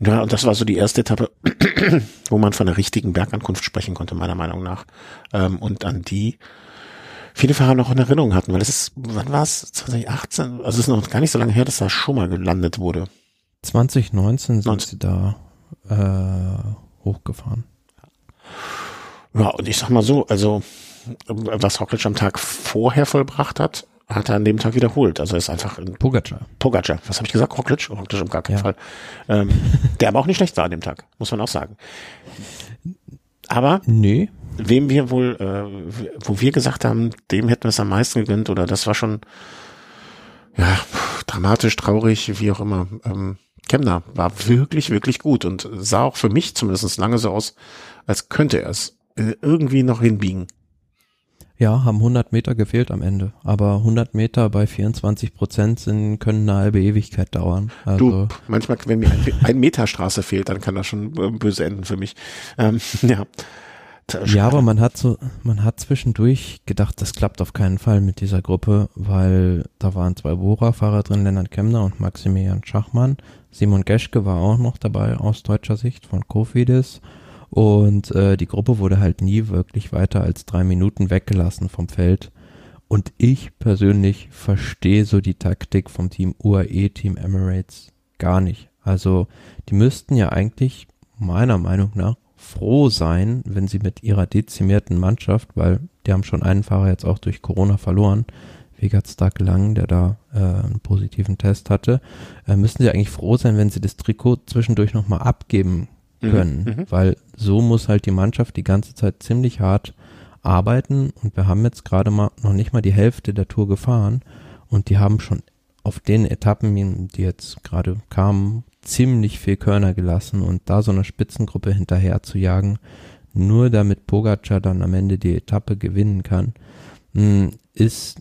ja, und das war so die erste Etappe, wo man von einer richtigen Bergankunft sprechen konnte, meiner Meinung nach. Ähm, und an die viele Fahrer noch in Erinnerung hatten, weil es ist, wann war es? 2018? Also es ist noch gar nicht so lange her, dass da schon mal gelandet wurde. 2019 sind 19. sie da äh, hochgefahren. Ja, und ich sag mal so, also was Rockledge am Tag vorher vollbracht hat, hat er an dem Tag wiederholt. Also er ist einfach ein Pogacar. Pogacar. Was habe ich gesagt? Roglic? Roglic um gar keinen ja. Fall. Ähm, der aber auch nicht schlecht war an dem Tag, muss man auch sagen. Aber nee. wem wir wohl, äh, wo wir gesagt haben, dem hätten wir es am meisten gegönnt oder das war schon ja dramatisch, traurig, wie auch immer. Ähm, Kemner war wirklich, wirklich gut und sah auch für mich zumindest lange so aus, als könnte er es äh, irgendwie noch hinbiegen. Ja, haben 100 Meter gefehlt am Ende. Aber 100 Meter bei 24 Prozent sind, können eine halbe Ewigkeit dauern. Also du, manchmal, wenn mir ein, ein Meter Straße fehlt, dann kann das schon äh, böse enden für mich. Ähm, ja. Ja, aber man hat so, man hat zwischendurch gedacht, das klappt auf keinen Fall mit dieser Gruppe, weil da waren zwei Bora-Fahrer drin, Lennart Kemner und Maximilian Schachmann. Simon Geschke war auch noch dabei aus deutscher Sicht von Kofidis. Und äh, die Gruppe wurde halt nie wirklich weiter als drei Minuten weggelassen vom Feld. Und ich persönlich verstehe so die Taktik vom Team UAE, Team Emirates gar nicht. Also die müssten ja eigentlich meiner Meinung nach froh sein, wenn sie mit ihrer dezimierten Mannschaft, weil die haben schon einen Fahrer jetzt auch durch Corona verloren, Vegat Stark Lang, der da äh, einen positiven Test hatte, äh, müssten sie eigentlich froh sein, wenn sie das Trikot zwischendurch nochmal abgeben. Können, mhm. weil so muss halt die Mannschaft die ganze Zeit ziemlich hart arbeiten und wir haben jetzt gerade mal noch nicht mal die Hälfte der Tour gefahren und die haben schon auf den Etappen, die jetzt gerade kamen, ziemlich viel Körner gelassen und da so eine Spitzengruppe hinterher zu jagen, nur damit Pogacar dann am Ende die Etappe gewinnen kann, hm, ist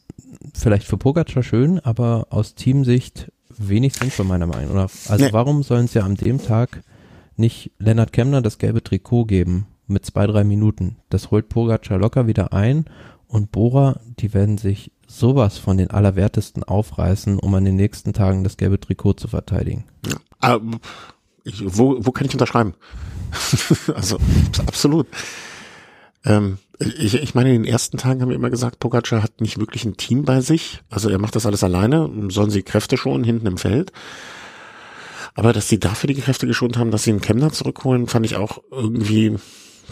vielleicht für Pogacar schön, aber aus Teamsicht wenig sinnvoll meiner Meinung nach. Also nee. warum sollen sie an dem Tag nicht Lennart Kemner das gelbe Trikot geben mit zwei, drei Minuten. Das holt Pogacar locker wieder ein und Bora, die werden sich sowas von den Allerwertesten aufreißen, um an den nächsten Tagen das gelbe Trikot zu verteidigen. Ja, äh, ich, wo, wo kann ich unterschreiben? also absolut. Ähm, ich, ich meine, in den ersten Tagen haben wir immer gesagt, Pogacar hat nicht wirklich ein Team bei sich. Also er macht das alles alleine, sollen sie Kräfte schonen hinten im Feld. Aber dass sie dafür die Kräfte geschont haben, dass sie einen Kemner zurückholen, fand ich auch irgendwie,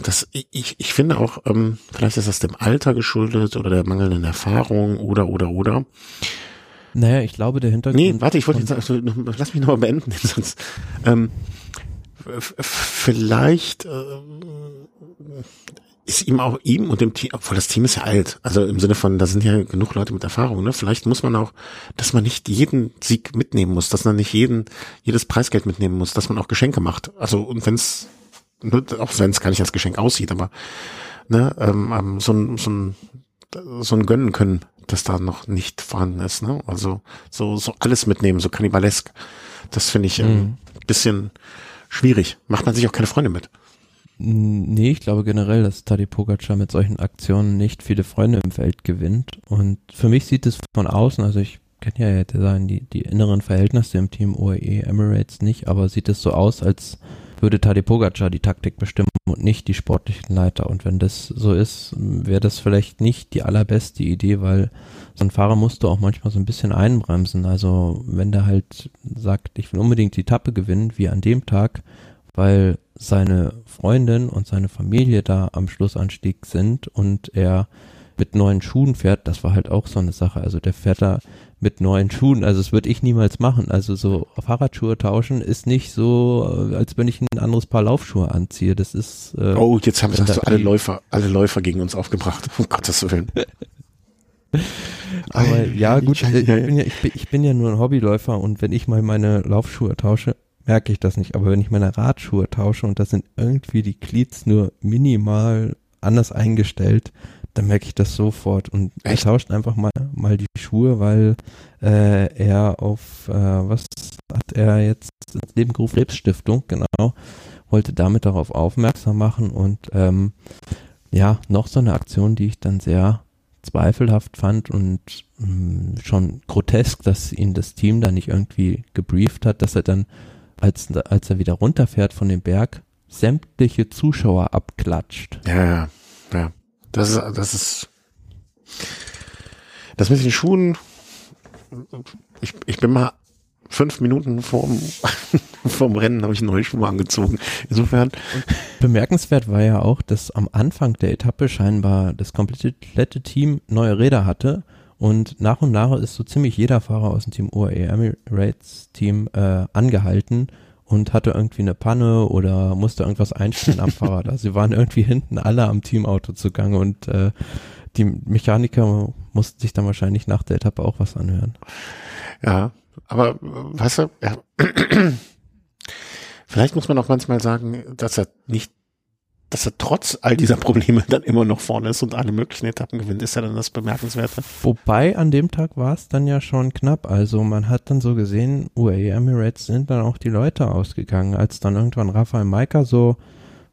das, ich, ich finde auch, ähm, vielleicht ist das dem Alter geschuldet oder der mangelnden Erfahrung oder, oder, oder. Naja, ich glaube, der Hintergrund. Nee, warte, ich wollte jetzt, also, lass mich nochmal beenden, sonst, ähm, vielleicht, ähm, ist ihm auch ihm und dem Team, obwohl das Team ist ja alt, also im Sinne von, da sind ja genug Leute mit Erfahrung, ne? Vielleicht muss man auch, dass man nicht jeden Sieg mitnehmen muss, dass man nicht jeden, jedes Preisgeld mitnehmen muss, dass man auch Geschenke macht. Also und wenn's, ne, auch wenn es gar nicht als Geschenk aussieht, aber ne, ähm, ähm, so ein, so ein, so ein Gönnen können, das da noch nicht vorhanden ist, ne? Also so, so alles mitnehmen, so kannibalesk. Das finde ich ähm, mhm. bisschen schwierig. Macht man sich auch keine Freunde mit. Nee, ich glaube generell, dass Tadej Pogacar mit solchen Aktionen nicht viele Freunde im Feld gewinnt. Und für mich sieht es von außen, also ich kenne ja sagen, die, die inneren Verhältnisse im Team UAE Emirates nicht, aber sieht es so aus, als würde Tadej Pogacar die Taktik bestimmen und nicht die sportlichen Leiter. Und wenn das so ist, wäre das vielleicht nicht die allerbeste Idee, weil so ein Fahrer musst du auch manchmal so ein bisschen einbremsen. Also wenn der halt sagt, ich will unbedingt die Tappe gewinnen, wie an dem Tag, weil seine Freundin und seine Familie da am Schlussanstieg sind und er mit neuen Schuhen fährt, das war halt auch so eine Sache. Also der fährt da mit neuen Schuhen. Also das würde ich niemals machen. Also so Fahrradschuhe tauschen ist nicht so, äh, als wenn ich ein anderes Paar Laufschuhe anziehe. Das ist. Äh, oh, jetzt haben hast du alle Läufer, alle Läufer gegen uns aufgebracht. Um Gottes Willen. Aber ja, gut, ich bin ja, ich bin, ich bin ja nur ein Hobbyläufer und wenn ich mal meine Laufschuhe tausche, merke ich das nicht. Aber wenn ich meine Radschuhe tausche und da sind irgendwie die Cleats nur minimal anders eingestellt, dann merke ich das sofort. Und Echt? er tauscht einfach mal, mal die Schuhe, weil äh, er auf, äh, was hat er jetzt ins Leben gerufen? Krebsstiftung, genau. Wollte damit darauf aufmerksam machen und ähm, ja, noch so eine Aktion, die ich dann sehr zweifelhaft fand und mh, mm, schon grotesk, dass ihn das Team da nicht irgendwie gebrieft hat, dass er dann als, als er wieder runterfährt von dem Berg, sämtliche Zuschauer abklatscht. Ja, ja, ja. Das ist, das ist, das mit den Schuhen, ich, ich bin mal fünf Minuten vorm, vorm Rennen habe ich neue Schuhe angezogen. Insofern. bemerkenswert war ja auch, dass am Anfang der Etappe scheinbar das komplette Team neue Räder hatte und nach und nach ist so ziemlich jeder Fahrer aus dem Team UAE Emirates Team äh, angehalten und hatte irgendwie eine Panne oder musste irgendwas einstellen am Fahrrad. Also sie waren irgendwie hinten alle am Teamauto zugange und äh, die Mechaniker mussten sich dann wahrscheinlich nach der Etappe auch was anhören. Ja, aber weißt du, ja, vielleicht muss man auch manchmal sagen, dass er nicht dass er trotz all dieser Probleme dann immer noch vorne ist und alle möglichen Etappen gewinnt, ist ja dann das Bemerkenswerte. Wobei an dem Tag war es dann ja schon knapp. Also man hat dann so gesehen, UAE Emirates sind dann auch die Leute ausgegangen, als dann irgendwann Rafael Maika so,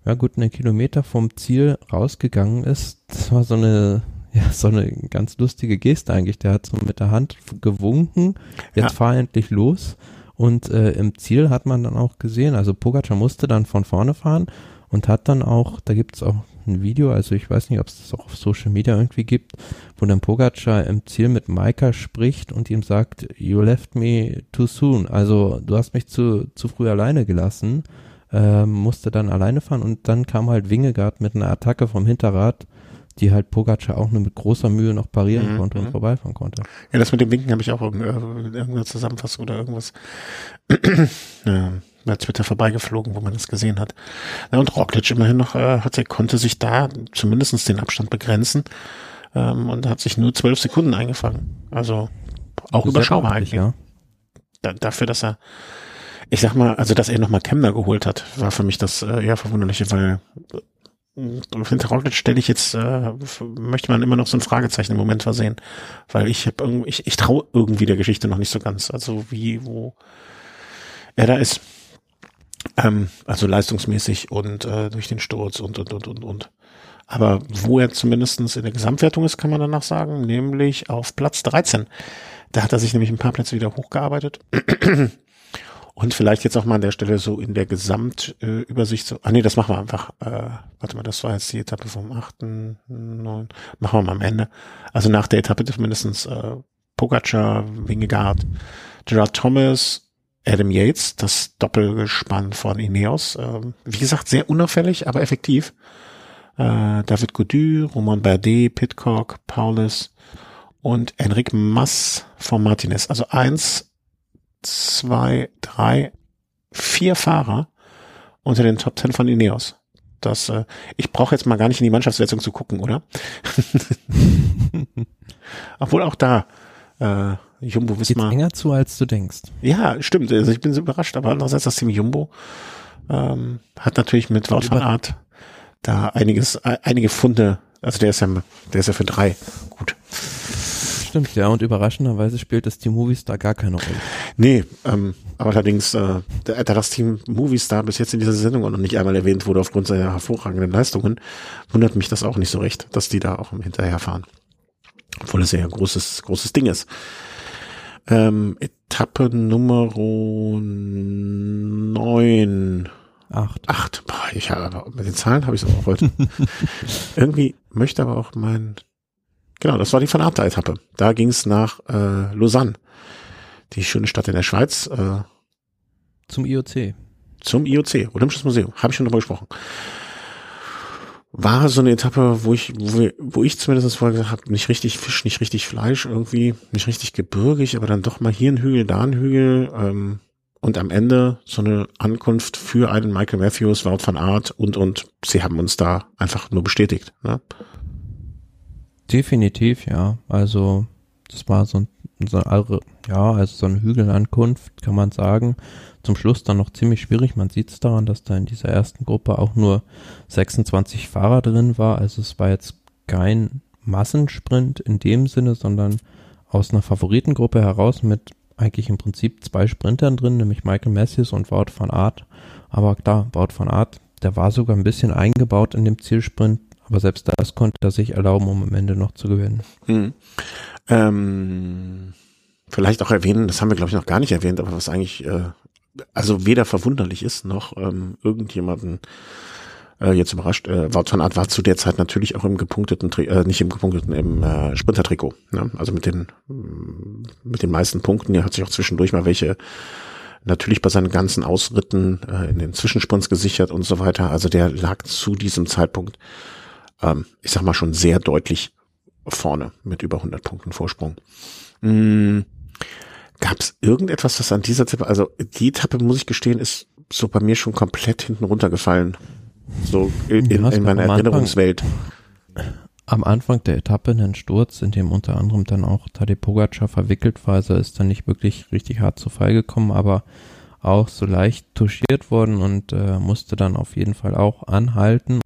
ja gut, einen Kilometer vom Ziel rausgegangen ist. Das war so eine, ja, so eine ganz lustige Geste eigentlich. Der hat so mit der Hand gewunken, jetzt ja. fahr endlich los. Und äh, im Ziel hat man dann auch gesehen, also Pogacar musste dann von vorne fahren und hat dann auch, da gibt es auch ein Video, also ich weiß nicht, ob es das auch auf Social Media irgendwie gibt, wo dann Pogacar im Ziel mit Maika spricht und ihm sagt, you left me too soon, also du hast mich zu, zu früh alleine gelassen, ähm, musste dann alleine fahren und dann kam halt Wingegaard mit einer Attacke vom Hinterrad, die halt Pogacar auch nur mit großer Mühe noch parieren mhm, konnte und mhm. vorbeifahren konnte. Ja, das mit dem Winken habe ich auch in irgendeiner Zusammenfassung oder irgendwas. ja bei Twitter vorbeigeflogen, wo man das gesehen hat. Ja, und Roglic immerhin noch, äh, hat, er konnte sich da zumindest den Abstand begrenzen ähm, und hat sich nur zwölf Sekunden eingefangen. Also auch überschaubar eigentlich. Ja. Da, dafür, dass er, ich sag mal, also dass er nochmal Kemner geholt hat, war für mich das äh, eher verwunderliche, weil äh, hinter Roglic stelle ich jetzt, äh, möchte man immer noch so ein Fragezeichen im Moment versehen, weil ich habe irgendwie, ich, ich traue irgendwie der Geschichte noch nicht so ganz, also wie, wo er da ist. Ähm, also leistungsmäßig und äh, durch den Sturz und, und, und, und, und. Aber wo er zumindestens in der Gesamtwertung ist, kann man danach sagen, nämlich auf Platz 13. Da hat er sich nämlich ein paar Plätze wieder hochgearbeitet. Und vielleicht jetzt auch mal an der Stelle so in der Gesamtübersicht so, ah nee, das machen wir einfach, äh, warte mal, das war jetzt die Etappe vom 8., 9., machen wir mal am Ende. Also nach der Etappe mindestens äh, Pogacar, Wingegaard, Gerard Thomas, Adam Yates, das Doppelgespann von Ineos. Äh, wie gesagt, sehr unauffällig, aber effektiv. Äh, David Gaudu, Roman Bardet, Pitcock, Paulus und Enric Mass von Martinez. Also eins, zwei, drei, vier Fahrer unter den Top Ten von Ineos. Das, äh, ich brauche jetzt mal gar nicht in die Mannschaftswertung zu gucken, oder? Obwohl auch da äh, Jumbo Wismar. Geht enger zu, als du denkst. Ja, stimmt. Also ich bin so überrascht, aber andererseits das Team Jumbo ähm, hat natürlich mit Wout van Art da einiges, äh, einige Funde. Also der ist ja, der ist ja für drei gut. Stimmt, ja, und überraschenderweise spielt das Team Movistar gar keine Rolle. Nee, ähm, aber allerdings, äh, da das Team Movistar bis jetzt in dieser Sendung auch noch nicht einmal erwähnt wurde aufgrund seiner hervorragenden Leistungen, wundert mich das auch nicht so recht, dass die da auch hinterherfahren. Obwohl es ja ein großes, großes Ding ist. Ähm, Etappe Nummer neun. Acht. Acht. Boah, ich habe mit den Zahlen habe ich es auch heute. Irgendwie möchte aber auch mein Genau, das war die Van Aert Etappe. Da ging es nach äh, Lausanne, die schöne Stadt in der Schweiz. Äh, zum IOC. Zum IOC, Olympisches Museum, habe ich schon drüber gesprochen. War so eine Etappe, wo ich, wo, wo ich zumindest vorher gesagt habe, nicht richtig Fisch, nicht richtig Fleisch, irgendwie nicht richtig gebirgig, aber dann doch mal hier ein Hügel, da ein Hügel. Ähm, und am Ende so eine Ankunft für einen Michael Matthews, Wout van Art und und sie haben uns da einfach nur bestätigt. Ne? Definitiv, ja. Also das war so ein, so ja, also so eine Hügelankunft, kann man sagen. Zum Schluss dann noch ziemlich schwierig. Man sieht es daran, dass da in dieser ersten Gruppe auch nur 26 Fahrer drin war. Also es war jetzt kein Massensprint in dem Sinne, sondern aus einer Favoritengruppe heraus mit eigentlich im Prinzip zwei Sprintern drin, nämlich Michael Matthews und Wout van Aert. Aber klar, Wout van Aert, der war sogar ein bisschen eingebaut in dem Zielsprint, aber selbst das konnte er sich erlauben, um am Ende noch zu gewinnen. Hm. Ähm, vielleicht auch erwähnen, das haben wir glaube ich noch gar nicht erwähnt, aber was eigentlich äh, also weder verwunderlich ist noch ähm, irgendjemanden äh, jetzt überrascht. Äh, Wout van Aert war zu der Zeit natürlich auch im gepunkteten, äh, nicht im gepunkteten, im äh, Sprintertrikot. Ne? Also mit den mit den meisten Punkten. Er hat sich auch zwischendurch mal welche natürlich bei seinen ganzen Ausritten äh, in den Zwischensprints gesichert und so weiter. Also der lag zu diesem Zeitpunkt ähm, ich sag mal schon sehr deutlich vorne mit über 100 Punkten Vorsprung. Hm, Gab es irgendetwas, das an dieser Etappe, also die Etappe, muss ich gestehen, ist so bei mir schon komplett hinten runtergefallen. So in, in, in meiner Erinnerungswelt. am Anfang der Etappe einen Sturz, in dem unter anderem dann auch Tadej Pogacar verwickelt war. Also ist dann nicht wirklich richtig hart zu Fall gekommen, aber auch so leicht touchiert worden und äh, musste dann auf jeden Fall auch anhalten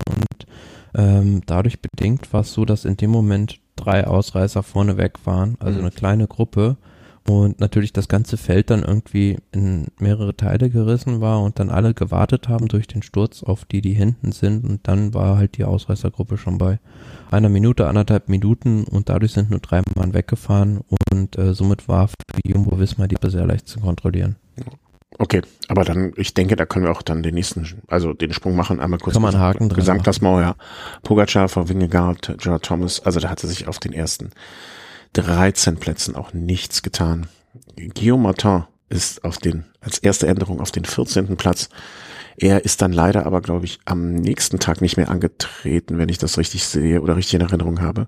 ähm, dadurch bedingt war es so, dass in dem Moment drei Ausreißer vorne weg waren, also mhm. eine kleine Gruppe. Und natürlich das ganze Feld dann irgendwie in mehrere Teile gerissen war und dann alle gewartet haben durch den Sturz auf die, die hinten sind. Und dann war halt die Ausreißergruppe schon bei einer Minute, anderthalb Minuten. Und dadurch sind nur drei Mann weggefahren. Und äh, somit war für Jumbo Wismar die sehr leicht zu kontrollieren. Okay, aber dann, ich denke, da können wir auch dann den nächsten, also den Sprung machen, einmal kurz. Kann man Haken drin Gesamtklassement, ja. Pogacar, vor Wingegaard, Gerard Thomas, also da hatte sich auf den ersten 13 Plätzen auch nichts getan. Guillaume Martin ist auf den, als erste Änderung auf den 14. Platz. Er ist dann leider aber, glaube ich, am nächsten Tag nicht mehr angetreten, wenn ich das richtig sehe oder richtig in Erinnerung habe.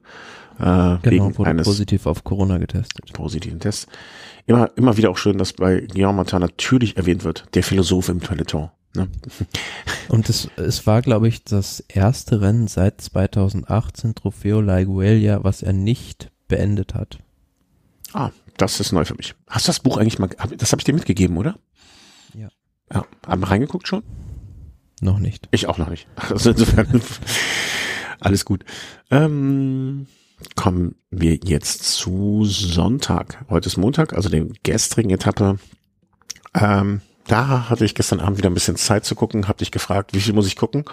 Äh, genau, wurde positiv auf Corona getestet. Positiven Test immer, immer wieder auch schön, dass bei Guillaume Martin natürlich erwähnt wird, der Philosoph im Peloton. Ne? Und es, es war, glaube ich, das erste Rennen seit 2018 Trofeo Laiguelia, was er nicht beendet hat. Ah, das ist neu für mich. Hast du das Buch eigentlich mal, das habe ich dir mitgegeben, oder? Ja. Ja, haben wir reingeguckt schon? Noch nicht. Ich auch noch nicht. Also insofern alles gut. Ähm, kommen wir jetzt zu Sonntag. Heute ist Montag, also der gestrigen Etappe. Ähm, da hatte ich gestern Abend wieder ein bisschen Zeit zu gucken, hab dich gefragt, wie viel muss ich gucken?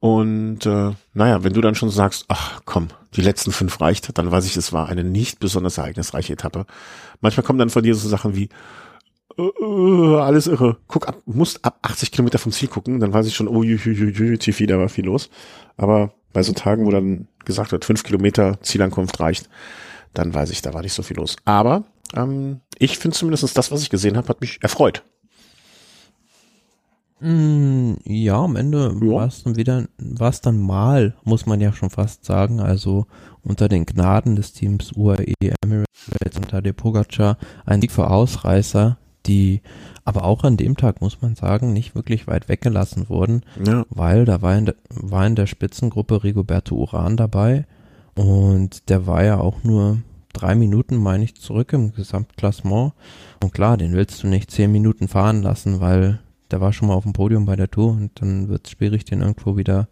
Und äh, naja, wenn du dann schon sagst, ach komm, die letzten fünf reicht, dann weiß ich, es war eine nicht besonders ereignisreiche Etappe. Manchmal kommen dann von dir so Sachen wie, äh, äh, alles irre. Guck ab, musst ab 80 Kilometer vom Ziel gucken, dann weiß ich schon, oh, jü, jü, jü, jü, Tifi, da war viel los. Aber bei so Tagen, wo dann gesagt wird, fünf Kilometer Zielankunft reicht, dann weiß ich, da war nicht so viel los. Aber ähm, ich finde zumindest das, was ich gesehen habe, hat mich erfreut. Mm, ja, am Ende Ja. war es dann wieder, war es dann mal, muss man ja schon fast sagen, also unter den Gnaden des Teams UAE Emirates und Tadej Pogacar ein Sieg für Ausreißer, die aber auch an dem Tag, muss man sagen, nicht wirklich weit weggelassen wurden, Ja. weil da war in der, war in der Spitzengruppe Rigoberto Uran dabei und der war ja auch nur drei Minuten, meine ich, zurück im Gesamtklassement. Und klar, den willst du nicht zehn Minuten fahren lassen, weil der war schon mal auf dem Podium bei der Tour und dann wird es schwierig, den irgendwo wieder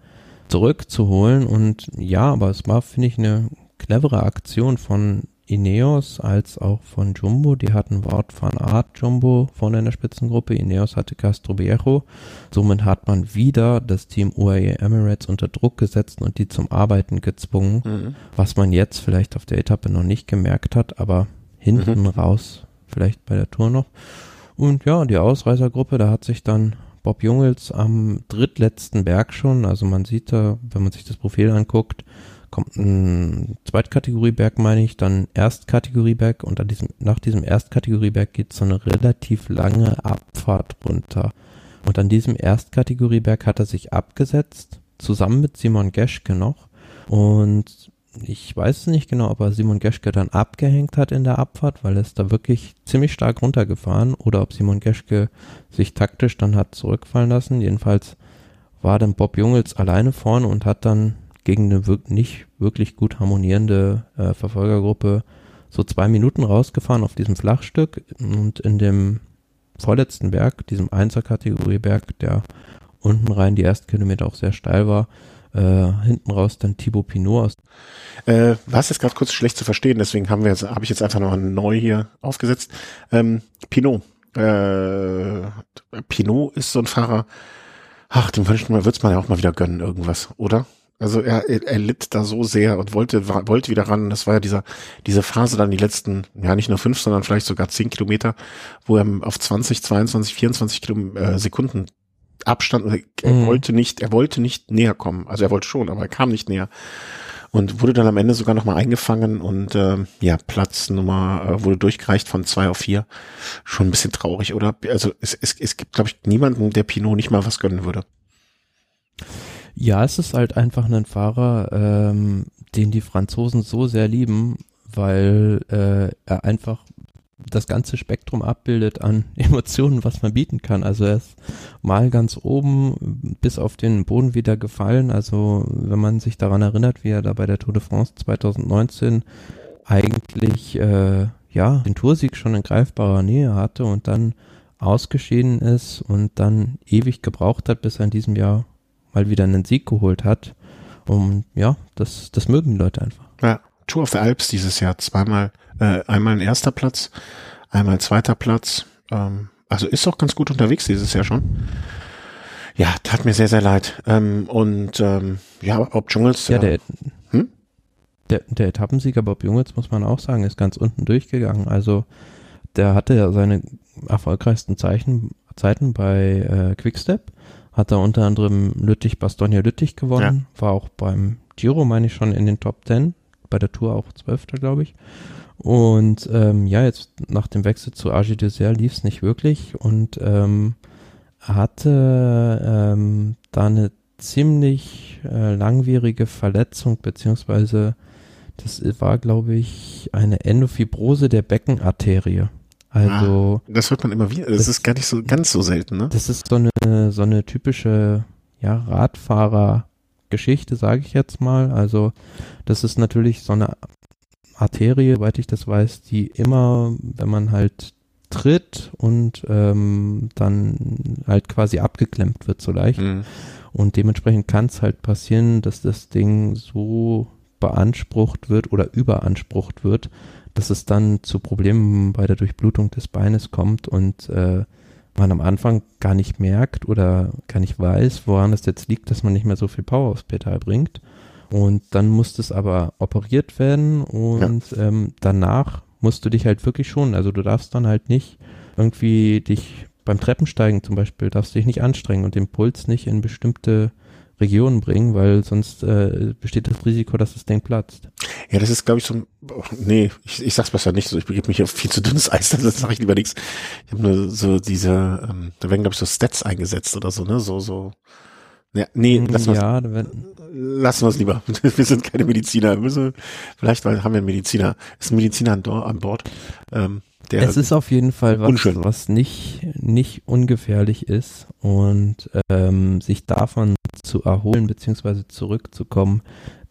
zurückzuholen. Und ja, aber es war, finde ich, eine clevere Aktion von Ineos als auch von Jumbo. Die hatten Wort von Art Jumbo vorne in der Spitzengruppe. Ineos hatte Castro Viejo. Somit hat man wieder das Team UAE Emirates unter Druck gesetzt und die zum Arbeiten gezwungen, Mhm. was man jetzt vielleicht auf der Etappe noch nicht gemerkt hat, aber hinten Mhm. raus vielleicht bei der Tour noch. Und ja, die Ausreißergruppe, da hat sich dann Bob Jungels am drittletzten Berg schon, also man sieht da, wenn man sich das Profil anguckt, kommt ein Zweitkategorieberg, meine ich, dann Erstkategorieberg und an diesem, nach diesem Erstkategorieberg geht so eine relativ lange Abfahrt runter. Und an diesem Erstkategorieberg hat er sich abgesetzt, zusammen mit Simon Geschke noch. Und ich weiß nicht genau, ob er Simon Geschke dann abgehängt hat in der Abfahrt, weil er ist da wirklich ziemlich stark runtergefahren oder ob Simon Geschke sich taktisch dann hat zurückfallen lassen. Jedenfalls war dann Bob Jungels alleine vorne und hat dann gegen eine wirk nicht wirklich gut harmonierende äh, Verfolgergruppe so zwei Minuten rausgefahren auf diesem Flachstück und in dem vorletzten Berg, diesem Einser-Kategorie-Berg, der unten rein die ersten Kilometer auch sehr steil war, äh, hinten raus dann Thibaut Pinot aus Äh, war es gerade kurz schlecht zu verstehen, deswegen haben wir jetzt, habe ich jetzt einfach noch neu hier aufgesetzt. Ähm, Pinot. Äh, Pinot ist so ein Fahrer, ach, dem wünscht man, wird's man ja auch mal wieder gönnen, irgendwas, oder? Also er, er, er litt da so sehr und wollte, wa- wollte wieder ran. Das war ja dieser, diese Phase dann die letzten, ja nicht nur fünf, sondern vielleicht sogar zehn Kilometer, wo er auf 20, 22, 24 Kilom äh, Sekunden Abstand, und er Mhm. wollte nicht, er wollte nicht näher kommen. Also er wollte schon, aber er kam nicht näher und wurde dann am Ende sogar nochmal eingefangen und ähm, ja, Platz Nummer äh, wurde durchgereicht von zwei auf vier. Schon ein bisschen traurig, oder? Also es, es, es gibt, glaube ich, niemanden, der Pinot nicht mal was gönnen würde. Ja, es ist halt einfach ein Fahrer, ähm, den die Franzosen so sehr lieben, weil äh, er einfach das ganze Spektrum abbildet an Emotionen, was man bieten kann. Also er ist mal ganz oben bis auf den Boden wieder gefallen. Also wenn man sich daran erinnert, wie er da bei der Tour de France 2019 eigentlich äh, ja den Toursieg schon in greifbarer Nähe hatte und dann ausgeschieden ist und dann ewig gebraucht hat, bis er in diesem Jahr mal wieder einen Sieg geholt hat. Und ja, das, das mögen die Leute einfach. Ja, Tour of the Alps dieses Jahr zweimal, äh, einmal ein erster Platz, einmal zweiter Platz. Ähm, also ist auch ganz gut unterwegs dieses Jahr schon. Ja, tat mir sehr, sehr leid. Ähm, und ähm, ja, Bob Jungels. Ja, der, Hm? der, der Etappensieger Bob Jungels, muss man auch sagen, ist ganz unten durchgegangen. Also der hatte ja seine erfolgreichsten Zeichen, Zeiten bei äh, Quickstep. Hat er unter anderem Lüttich, Bastogne Lüttich gewonnen. War auch beim Giro, meine ich, schon in den Top 10. Bei der Tour auch Zwölfter, glaube ich. Und ähm, ja, jetzt nach dem Wechsel zu Agi Dessert lief es nicht wirklich und ähm, hatte ähm, da eine ziemlich äh, langwierige Verletzung, beziehungsweise das war, glaube ich, eine Endofibrose der Beckenarterie. Also das hört man immer wieder. Das, Das- ist gar nicht so ganz so selten, ne? das ist so eine so eine typische ja Radfahrer-Geschichte, sage ich jetzt mal. Also das ist natürlich so eine Arterie, soweit ich das weiß, die immer, wenn man halt tritt und ähm, dann halt quasi abgeklemmt wird so leicht. Mhm. Und dementsprechend kann es halt passieren, dass das Ding so beansprucht wird oder überansprucht wird, dass es dann zu Problemen bei der Durchblutung des Beines kommt und äh, man am Anfang gar nicht merkt oder gar nicht weiß, woran es jetzt liegt, dass man nicht mehr so viel Power aufs Pedal bringt. Und dann muss das aber operiert werden und ähm, danach musst du dich halt wirklich schonen. Also du darfst dann halt nicht irgendwie dich beim Treppensteigen zum Beispiel darfst du dich nicht anstrengen und den Puls nicht in bestimmte Regionen bringen, weil sonst äh, besteht das Risiko, dass das Ding platzt. Ja, das ist, glaube ich, so ein, oh, nee, ich, ich sag's besser nicht so, ich begebe mich auf viel zu dünnes Eis, dann sage ich lieber nichts. Ich habe nur so diese, ähm, da werden, glaube ich, so Stats eingesetzt oder so, ne? So, so. Ja, nee, lassen wir ja, lassen wir es lieber. Wir sind keine Mediziner. Wir müssen, vielleicht weil haben wir einen Mediziner. Ist ein Mediziner an, an Bord. Ähm, der es ist auf jeden Fall was, unschön. was nicht, nicht ungefährlich ist und ähm, sich davon zu erholen beziehungsweise zurückzukommen,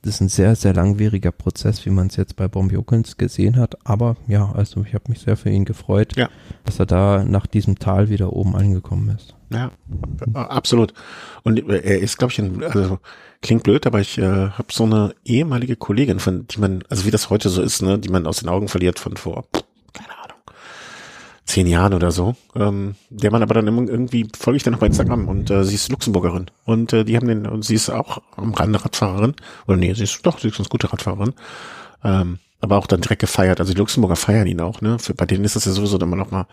das ist ein sehr, sehr langwieriger Prozess, wie man es jetzt bei Bombjokens gesehen hat. Aber ja, also ich habe mich sehr für ihn gefreut, ja. dass er da nach diesem Tal wieder oben angekommen ist. Ja, absolut. Und er ist, glaube ich, ein, also klingt blöd, aber ich äh, habe so eine ehemalige Kollegin, von die man, also wie das heute so ist, ne, die man aus den Augen verliert von vor zehn Jahren oder so, ähm, der man aber dann immer irgendwie folge ich dann noch bei Instagram und äh, sie ist Luxemburgerin und äh, die haben den und sie ist auch am Rande Radfahrerin oder nee, sie ist doch sie ist eine gute Radfahrerin, ähm, aber auch dann direkt gefeiert. Also die Luxemburger feiern ihn auch, ne? Für, bei denen ist das ja sowieso immer noch mal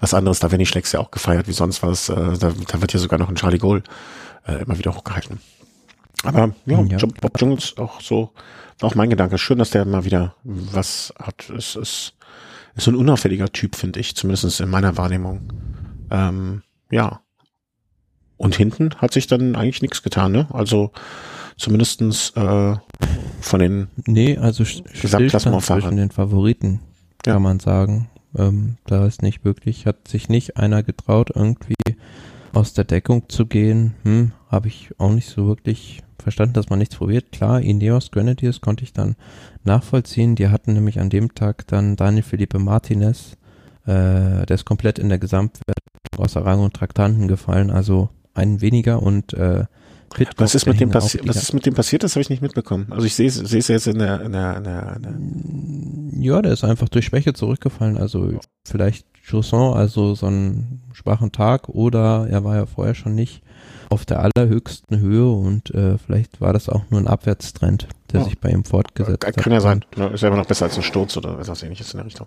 was anderes. Da werden die Schlecks ja auch gefeiert wie sonst was. Äh, da, da wird ja sogar noch ein Charlie Goal äh, immer wieder hochgehalten. Aber ja, ja. Bob Jungels auch so, auch mein Gedanke. Schön, dass der mal wieder was hat. Es ist ist so ein unauffälliger Typ, finde ich, zumindest in meiner Wahrnehmung. Ähm, ja. Und hinten hat sich dann eigentlich nichts getan, ne? Also zumindestens äh, von den Nee, also zwischen den Favoriten, kann ja. man sagen. Ähm, da ist nicht wirklich, hat sich nicht einer getraut, irgendwie aus der Deckung zu gehen. Hm, habe ich auch nicht so wirklich verstanden, dass man nichts probiert. Klar, Ineos Grenadiers konnte ich dann nachvollziehen. Die hatten nämlich an dem Tag dann Daniel Felipe Martinez, äh, der ist komplett in der Gesamtwertung außer Rang und Traktanten gefallen, also einen weniger und äh, Pitcock, was ist mit dem passiert? Was ist mit dem passiert? Das habe ich nicht mitbekommen. Also ich sehe es jetzt in der, in der, in der, in der Ja, der ist einfach durch Schwäche zurückgefallen. Also vielleicht Chausson, also so einen schwachen Tag oder er war ja vorher schon nicht auf der allerhöchsten Höhe und äh, vielleicht war das auch nur ein Abwärtstrend, der oh. sich bei ihm fortgesetzt Kann hat. Kann ja sein. Ist ja immer noch besser als ein Sturz oder etwas ähnliches in der Richtung.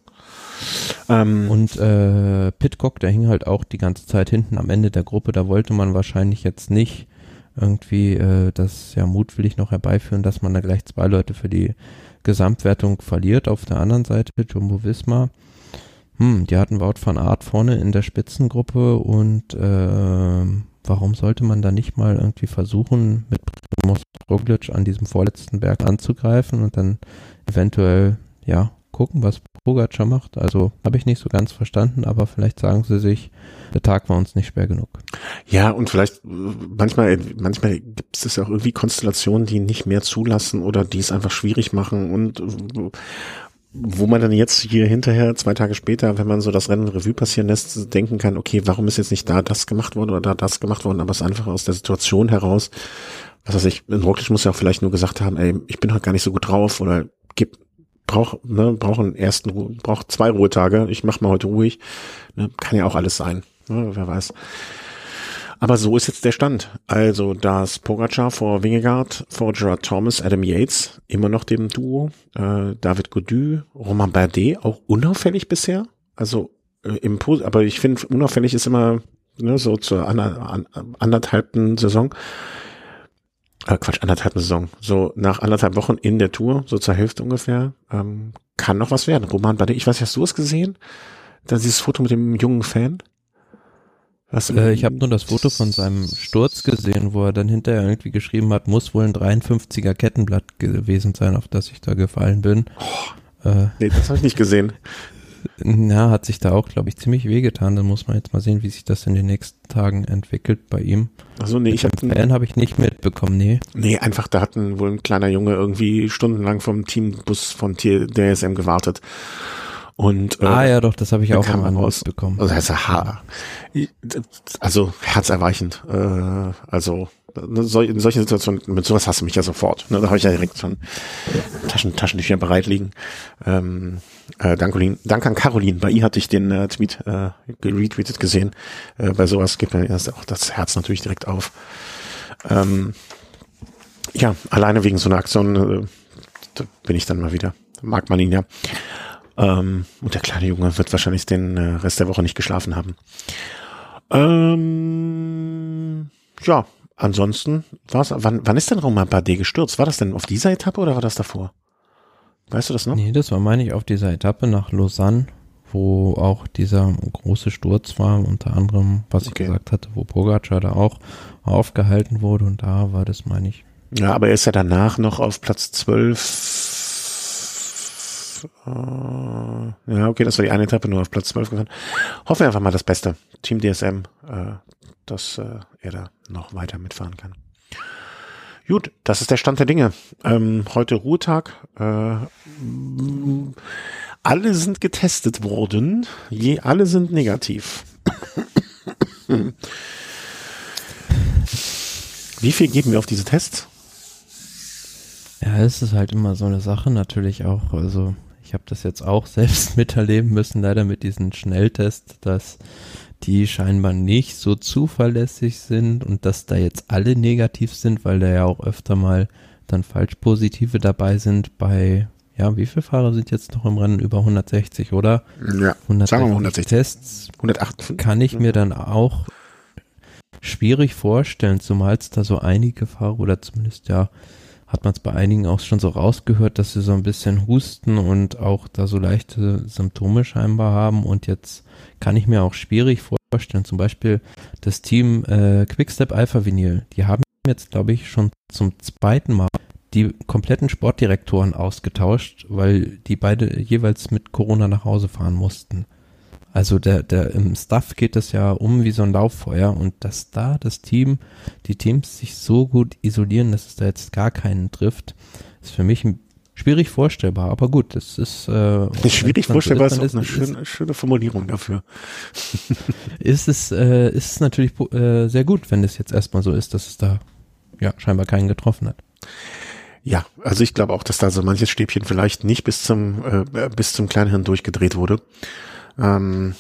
Ähm. Und äh, Pitcock, der hing halt auch die ganze Zeit hinten am Ende der Gruppe. Da wollte man wahrscheinlich jetzt nicht irgendwie äh, das ja mutwillig noch herbeiführen, dass man da gleich zwei Leute für die Gesamtwertung verliert. Auf der anderen Seite Jumbo Visma hm, die hatten Wout van Art vorne in der Spitzengruppe und äh, warum sollte man da nicht mal irgendwie versuchen, mit Primoz Roglic an diesem vorletzten Berg anzugreifen und dann eventuell, ja, gucken, was Pogacar macht. Also habe ich nicht so ganz verstanden, aber vielleicht sagen sie sich, der Tag war uns nicht schwer genug. Ja, und vielleicht manchmal, manchmal gibt es ja auch irgendwie Konstellationen, die nicht mehr zulassen oder die es einfach schwierig machen und wo man dann jetzt hier hinterher, zwei Tage später, wenn man so das Rennen Revue passieren lässt, denken kann, okay, warum ist jetzt nicht da das gemacht worden oder da das gemacht worden, aber es ist einfach aus der Situation heraus, was weiß ich, in Roglic muss ja auch vielleicht nur gesagt haben, ey, ich bin heute gar nicht so gut drauf oder gib, brauch, ne, brauch einen ersten, brauch zwei Ruhetage, ich mach mal heute ruhig, ne, kann ja auch alles sein, ne, wer weiß. Aber so ist jetzt der Stand. Also das Pogacar vor Wingegaard, vor Gerard Thomas, Adam Yates, immer noch dem Duo, äh, David Godu, Romain Bardet, auch unauffällig bisher. Also äh, im aber ich finde, unauffällig ist immer ne, so zur ander, an, anderthalbten Saison. Äh, Quatsch, anderthalb Saison. So nach anderthalb Wochen in der Tour, so zur Hälfte ungefähr, ähm, kann noch was werden. Roman Bardet, ich weiß, hast du es gesehen? Da dieses Foto mit dem jungen Fan? Was, äh, ich habe nur das Foto von seinem Sturz gesehen, wo er dann hinterher irgendwie geschrieben hat, muss wohl ein 53er Kettenblatt gewesen sein, auf das ich da gefallen bin. Oh, äh, nee, das habe ich nicht gesehen. Na, hat sich da auch, glaube ich, ziemlich wehgetan. Dann muss man jetzt mal sehen, wie sich das in den nächsten Tagen entwickelt bei ihm. Also nee, ich habe Fan habe ich nicht mitbekommen, nee. Nee, einfach da hatten wohl ein kleiner Junge irgendwie stundenlang vom Teambus von DSM gewartet und, äh, ah ja, doch, das habe ich auch mal rausbekommen. Also, heißt, ha, also herzerweichend. Äh, also in solchen Situationen, mit sowas hast du mich ja sofort. Ne? Da habe ich ja direkt schon Taschen, Taschen nicht mehr bereit liegen. Ähm, äh, Dankolin, Dank an Caroline, bei ihr hatte ich den äh, Tweet äh, retweetet gesehen. Äh, bei sowas geht mir erst auch das Herz natürlich direkt auf. Ähm, ja, alleine wegen so einer Aktion äh, bin ich dann mal wieder. Mag man ihn ja. Ähm, und der kleine Junge wird wahrscheinlich den äh, Rest der Woche nicht geschlafen haben. Ähm, ja, ansonsten war's. Wann, wann ist denn Romain Bardet gestürzt? War das denn auf dieser Etappe oder war das davor? Weißt du das noch? Nee, das war, meine ich, auf dieser Etappe nach Lausanne, wo auch dieser große Sturz war, unter anderem, was Okay. ich gesagt hatte, wo Pogacar da auch aufgehalten wurde und da war das, meine ich. Ja, aber er ist ja danach noch auf Platz 12. Äh, ja, okay, das war die eine Etappe, nur auf Platz 12 gefahren. Hoffen wir einfach mal das Beste. Team DSM, äh, dass äh, er da noch weiter mitfahren kann. Gut, das ist der Stand der Dinge. Ähm, heute Ruhetag. Äh, alle sind getestet worden. Je, alle sind negativ. Wie viel geben wir auf diese Tests? Ja, es ist halt immer so eine Sache natürlich auch, also ich habe das jetzt auch selbst miterleben müssen, leider mit diesen Schnelltests, dass die scheinbar nicht so zuverlässig sind und dass da jetzt alle negativ sind, weil da ja auch öfter mal dann falsch positive dabei sind bei, ja, wie viele Fahrer sind jetzt noch im Rennen? Über 160, oder? Ja, 160 sagen wir mal 160. Tests 108. kann ich mir dann auch schwierig vorstellen, zumal es da so einige Fahrer oder zumindest ja hat man es bei einigen auch schon so rausgehört, dass sie so ein bisschen husten und auch da so leichte Symptome scheinbar haben und jetzt kann ich mir auch schwierig vorstellen, zum Beispiel das Team äh, Quickstep Alpha Vinyl, die haben jetzt glaube ich schon zum zweiten Mal die kompletten Sportdirektoren ausgetauscht, weil die beide jeweils mit Corona nach Hause fahren mussten. Also der, der im Staff geht es ja um wie so ein Lauffeuer und dass da das Team, die Teams sich so gut isolieren, dass es da jetzt gar keinen trifft, ist für mich schwierig vorstellbar. Aber gut, das ist äh, Schwierig dann so vorstellbar ist auch eine ist, schöne, schöne Formulierung dafür. ist es äh, ist es natürlich äh, sehr gut, wenn es jetzt erstmal so ist, dass es da ja scheinbar keinen getroffen hat. Ja, also ich glaube auch, dass da so manches Stäbchen vielleicht nicht bis zum äh, bis zum Kleinhirn durchgedreht wurde. Ähm,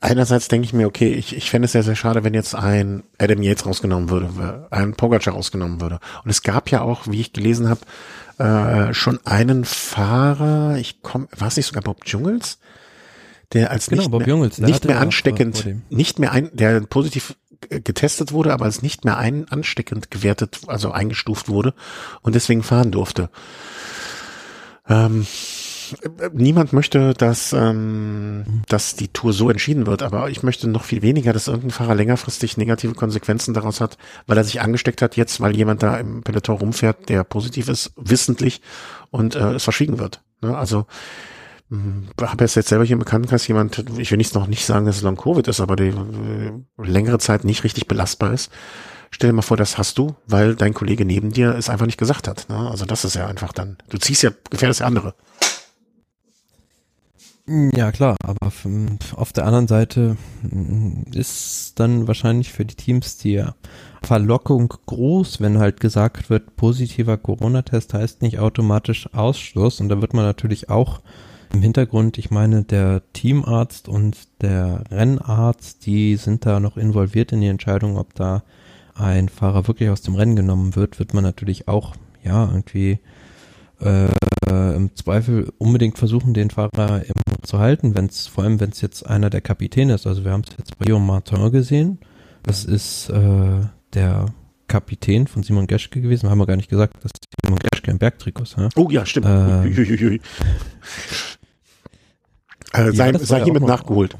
einerseits denke ich mir, okay, ich, ich fände es sehr, sehr schade, wenn jetzt ein Adam Yates rausgenommen würde, ein Pogacar rausgenommen würde. Und es gab ja auch, wie ich gelesen habe, äh, schon einen Fahrer, ich komme, war es nicht sogar Bob Jungels, der als Genau, nicht Bob mehr, Jungels, nicht mehr ansteckend, nicht mehr ein, der positiv getestet wurde, aber als nicht mehr ein ansteckend gewertet, also eingestuft wurde und deswegen fahren durfte. Ähm, äh, niemand möchte, dass, ähm, dass die Tour so entschieden wird, aber ich möchte noch viel weniger, dass irgendein Fahrer längerfristig negative Konsequenzen daraus hat, weil er sich angesteckt hat, jetzt weil jemand da im Peloton rumfährt, der positiv ist, wissentlich und äh, es verschwiegen wird. Ne? Also ich habe jetzt selber hier im Bekanntenkreis jemand, ich will nicht noch nicht sagen, dass es Long Covid ist, aber die äh, längere Zeit nicht richtig belastbar ist. Stell dir mal vor, das hast du, weil dein Kollege neben dir es einfach nicht gesagt hat. Ne? Also das ist ja einfach dann, du ziehst ja, gefährdest ja andere. Ja, klar, aber f- auf der anderen Seite mm, ist dann wahrscheinlich für die Teams die Verlockung groß, wenn halt gesagt wird, positiver Corona-Test heißt nicht automatisch Ausschluss. Und da wird man natürlich auch im Hintergrund, ich meine, der Teamarzt und der Rennarzt, die sind da noch involviert in die Entscheidung, ob da ein Fahrer wirklich aus dem Rennen genommen wird, wird man natürlich auch, ja, irgendwie äh, im Zweifel unbedingt versuchen, den Fahrer im zu halten, wenn es vor allem wenn es jetzt einer der Kapitäne ist. Also wir haben es jetzt bei Guillaume Martin gesehen. Das ist äh, der Kapitän von Simon Geschke gewesen. Haben wir gar nicht gesagt, dass Simon Geschke im Bergtrikot ist. Ja? Oh ja, stimmt. Ähm. Äh, sei das war sei ja hiermit auch noch- nachgeholt.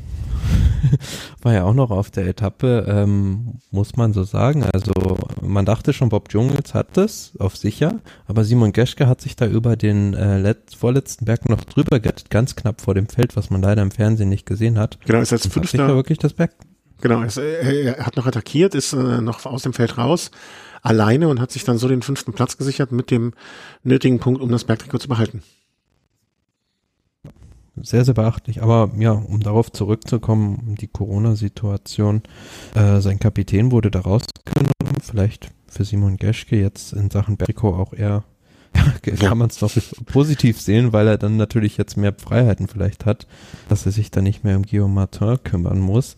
War ja auch noch auf der Etappe, ähm, muss man so sagen. Also man dachte schon, Bob Jungels hat das auf sicher, aber Simon Geschke hat sich da über den äh, letzt, vorletzten Berg noch drüber gerettet, ganz knapp vor dem Feld, was man leider im Fernsehen nicht gesehen hat. Genau, ist als hat sich da Fünfter, wirklich das Berg genau, äh, er hat noch attackiert, ist äh, noch aus dem Feld raus, alleine und hat sich dann so den fünften Platz gesichert mit dem nötigen Punkt, um das Bergtrikot zu behalten. Sehr, sehr beachtlich. Aber ja, um darauf zurückzukommen, die Corona-Situation, äh, sein Kapitän wurde da rausgenommen, vielleicht für Simon Geschke jetzt in Sachen Beriko auch eher, kann man es doch positiv sehen, weil er dann natürlich jetzt mehr Freiheiten vielleicht hat, dass er sich dann nicht mehr um Guillaume Martin kümmern muss.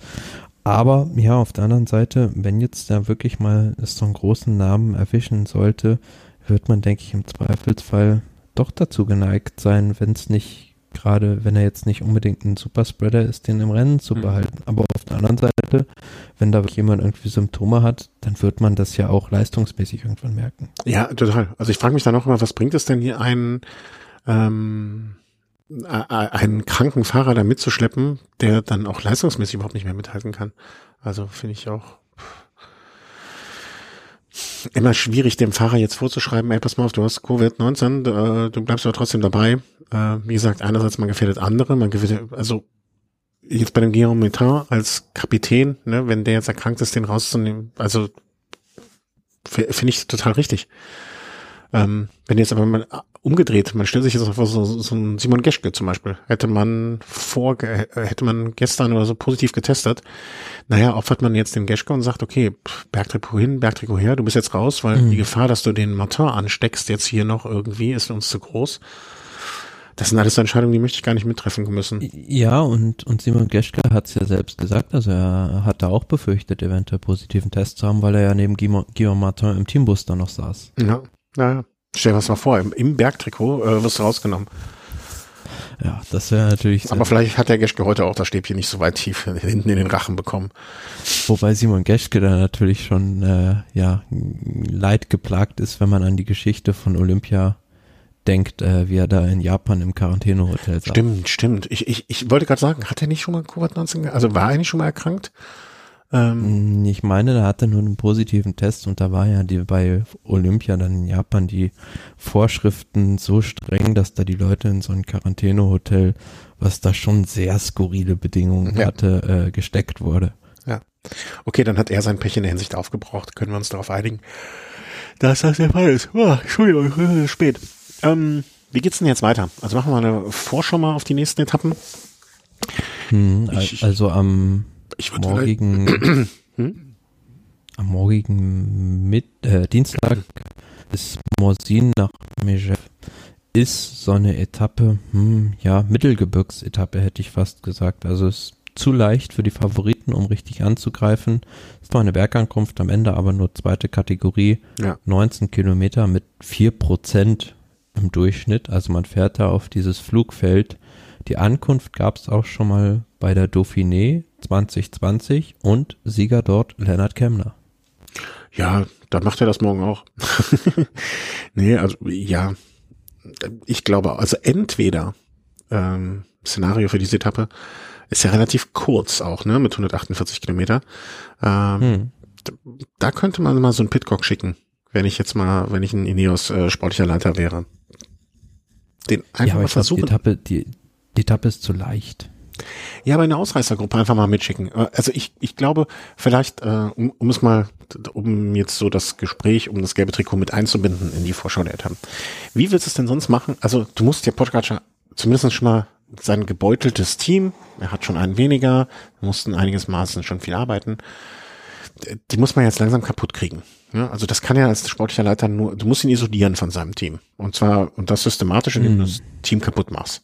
Aber ja, auf der anderen Seite, wenn jetzt da wirklich mal so einen großen Namen erwischen sollte, wird man, denke ich, im Zweifelsfall doch dazu geneigt sein, wenn es nicht gerade, wenn er jetzt nicht unbedingt ein Superspreader ist, den im Rennen zu mhm. behalten. Aber auf der anderen Seite, wenn da jemand irgendwie Symptome hat, dann wird man das ja auch leistungsmäßig irgendwann merken. Ja, total. Also ich frage mich dann auch immer, was bringt es denn hier einen, ähm, einen kranken Fahrer da mitzuschleppen, der dann auch leistungsmäßig überhaupt nicht mehr mithalten kann. Also finde ich auch immer schwierig, dem Fahrer jetzt vorzuschreiben, ey, pass mal auf, du hast Covid-19, äh, du bleibst aber trotzdem dabei. Äh, wie gesagt, einerseits man gefährdet andere, man gefährdet, also jetzt bei dem Guillaume Metin als Kapitän, ne, wenn der jetzt erkrankt ist, den rauszunehmen, also finde ich total richtig. Ähm, wenn jetzt aber mal umgedreht, man stellt sich jetzt einfach so, so ein Simon Geschke zum Beispiel, hätte man vor, hätte man gestern oder so positiv getestet, naja, opfert man jetzt den Geschke und sagt, okay, Bergtrikot hin, Bergtrikot her, du bist jetzt raus, weil mhm. die Gefahr, dass du den Martin ansteckst jetzt hier noch irgendwie, ist uns zu groß. Das sind alles Entscheidungen, die möchte ich gar nicht mittreffen müssen. Ja, und, und Simon Geschke hat es ja selbst gesagt, also er hat da auch befürchtet, eventuell positiven Test zu haben, weil er ja neben Guillaume Martin im Teambus da noch saß. Ja, naja. Stell dir was mal vor, im, im Bergtrikot äh, wirst du rausgenommen. Ja, das wäre natürlich. Aber vielleicht hat der Geschke heute auch das Stäbchen nicht so weit tief hinten in den Rachen bekommen. Wobei Simon Geschke da natürlich schon äh, ja leid geplagt ist, wenn man an die Geschichte von Olympia denkt, äh, wie er da in Japan im Quarantänehotel saß. Stimmt, stimmt. Ich, ich, ich wollte gerade sagen, hat er nicht schon mal Covid-19, also war er nicht schon mal erkrankt? Ähm, ich meine, da hatte nur einen positiven Test und da war ja die bei Olympia dann in Japan die Vorschriften so streng, dass da die Leute in so ein Quarantänehotel, was da schon sehr skurrile Bedingungen ja. hatte, äh, gesteckt wurde. Ja. Okay, dann hat er sein Pech in der Hinsicht aufgebraucht. Können wir uns darauf einigen, dass das der Fall ist. Oh, Entschuldigung, spät. Ähm, wie geht's denn jetzt weiter? Also machen wir eine Vorschau mal auf die nächsten Etappen. Hm, also am ich morgigen, hm? am morgigen mit, äh, Dienstag ist Morsin nach Megève. Ist so eine Etappe, hm, ja, Mittelgebirgsetappe hätte ich fast gesagt. Also ist zu leicht für die Favoriten, um richtig anzugreifen. Ist zwar eine Bergankunft am Ende, aber nur zweite Kategorie. Ja. 19 Kilometer mit 4 Prozent im Durchschnitt. Also man fährt da auf dieses Flugfeld. Die Ankunft gab es auch schon mal bei der Dauphiné 2020 und Sieger dort Lennart Kemner. Ja, dann macht er das morgen auch. nee, also ja, ich glaube, also entweder ähm, Szenario für diese Etappe ist ja relativ kurz auch, ne, mit 148 Kilometer. Ähm, hm. Da könnte man mal so einen Pitcock schicken, wenn ich jetzt mal, wenn ich ein Ineos äh, sportlicher Leiter wäre. Den einfach ja, mal versuchen. Glaub, die, Etappe, die, die Etappe ist zu leicht. Ja, aber eine Ausreißergruppe einfach mal mitschicken. Äh, also ich, ich glaube, vielleicht, äh, um, um es mal, um jetzt so das Gespräch um das gelbe Trikot mit einzubinden in die Vorschau der Etappen. Wie willst du es denn sonst machen? Also du musst ja Podcaster zumindest schon mal sein gebeuteltes Team, er hat schon einen weniger, mussten einiges Maßen schon viel arbeiten, die muss man jetzt langsam kaputt kriegen. Ja, also das kann ja als sportlicher Leiter nur, du musst ihn isolieren von seinem Team. Und zwar, und das systematisch, indem mhm. du das Team kaputt machst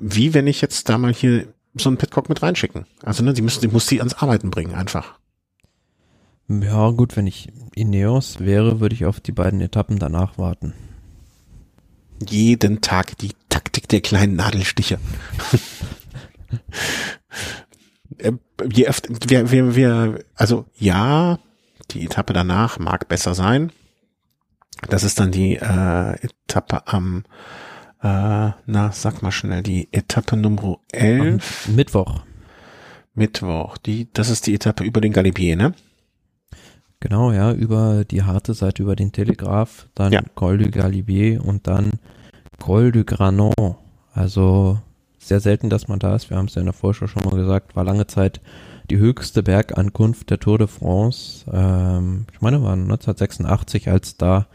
wie wenn ich jetzt da mal hier so einen Petcock mit reinschicken. Also ne, die müssen, die muss die ans Arbeiten bringen, einfach. Ja, gut, wenn ich Ineos wäre, würde ich auf die beiden Etappen danach warten. Jeden Tag die Taktik der kleinen Nadelstiche. Äh, je öfter, wir, wir, wir, also ja, die Etappe danach mag besser sein. Das ist dann die äh, Etappe am äh, na, sag mal schnell, die Etappe Nummer 11. Mittwoch. Mittwoch. Die, das ist die Etappe über den Galibier, ne? Genau, ja, über die harte Seite, über den Telegraph, dann ja. Col du Galibier und dann Col du Granon. Also sehr selten, dass man da ist. Wir haben es ja in der Vorschau schon mal gesagt, war lange Zeit die höchste Bergankunft der Tour de France. Ähm, ich meine, war 1986, als da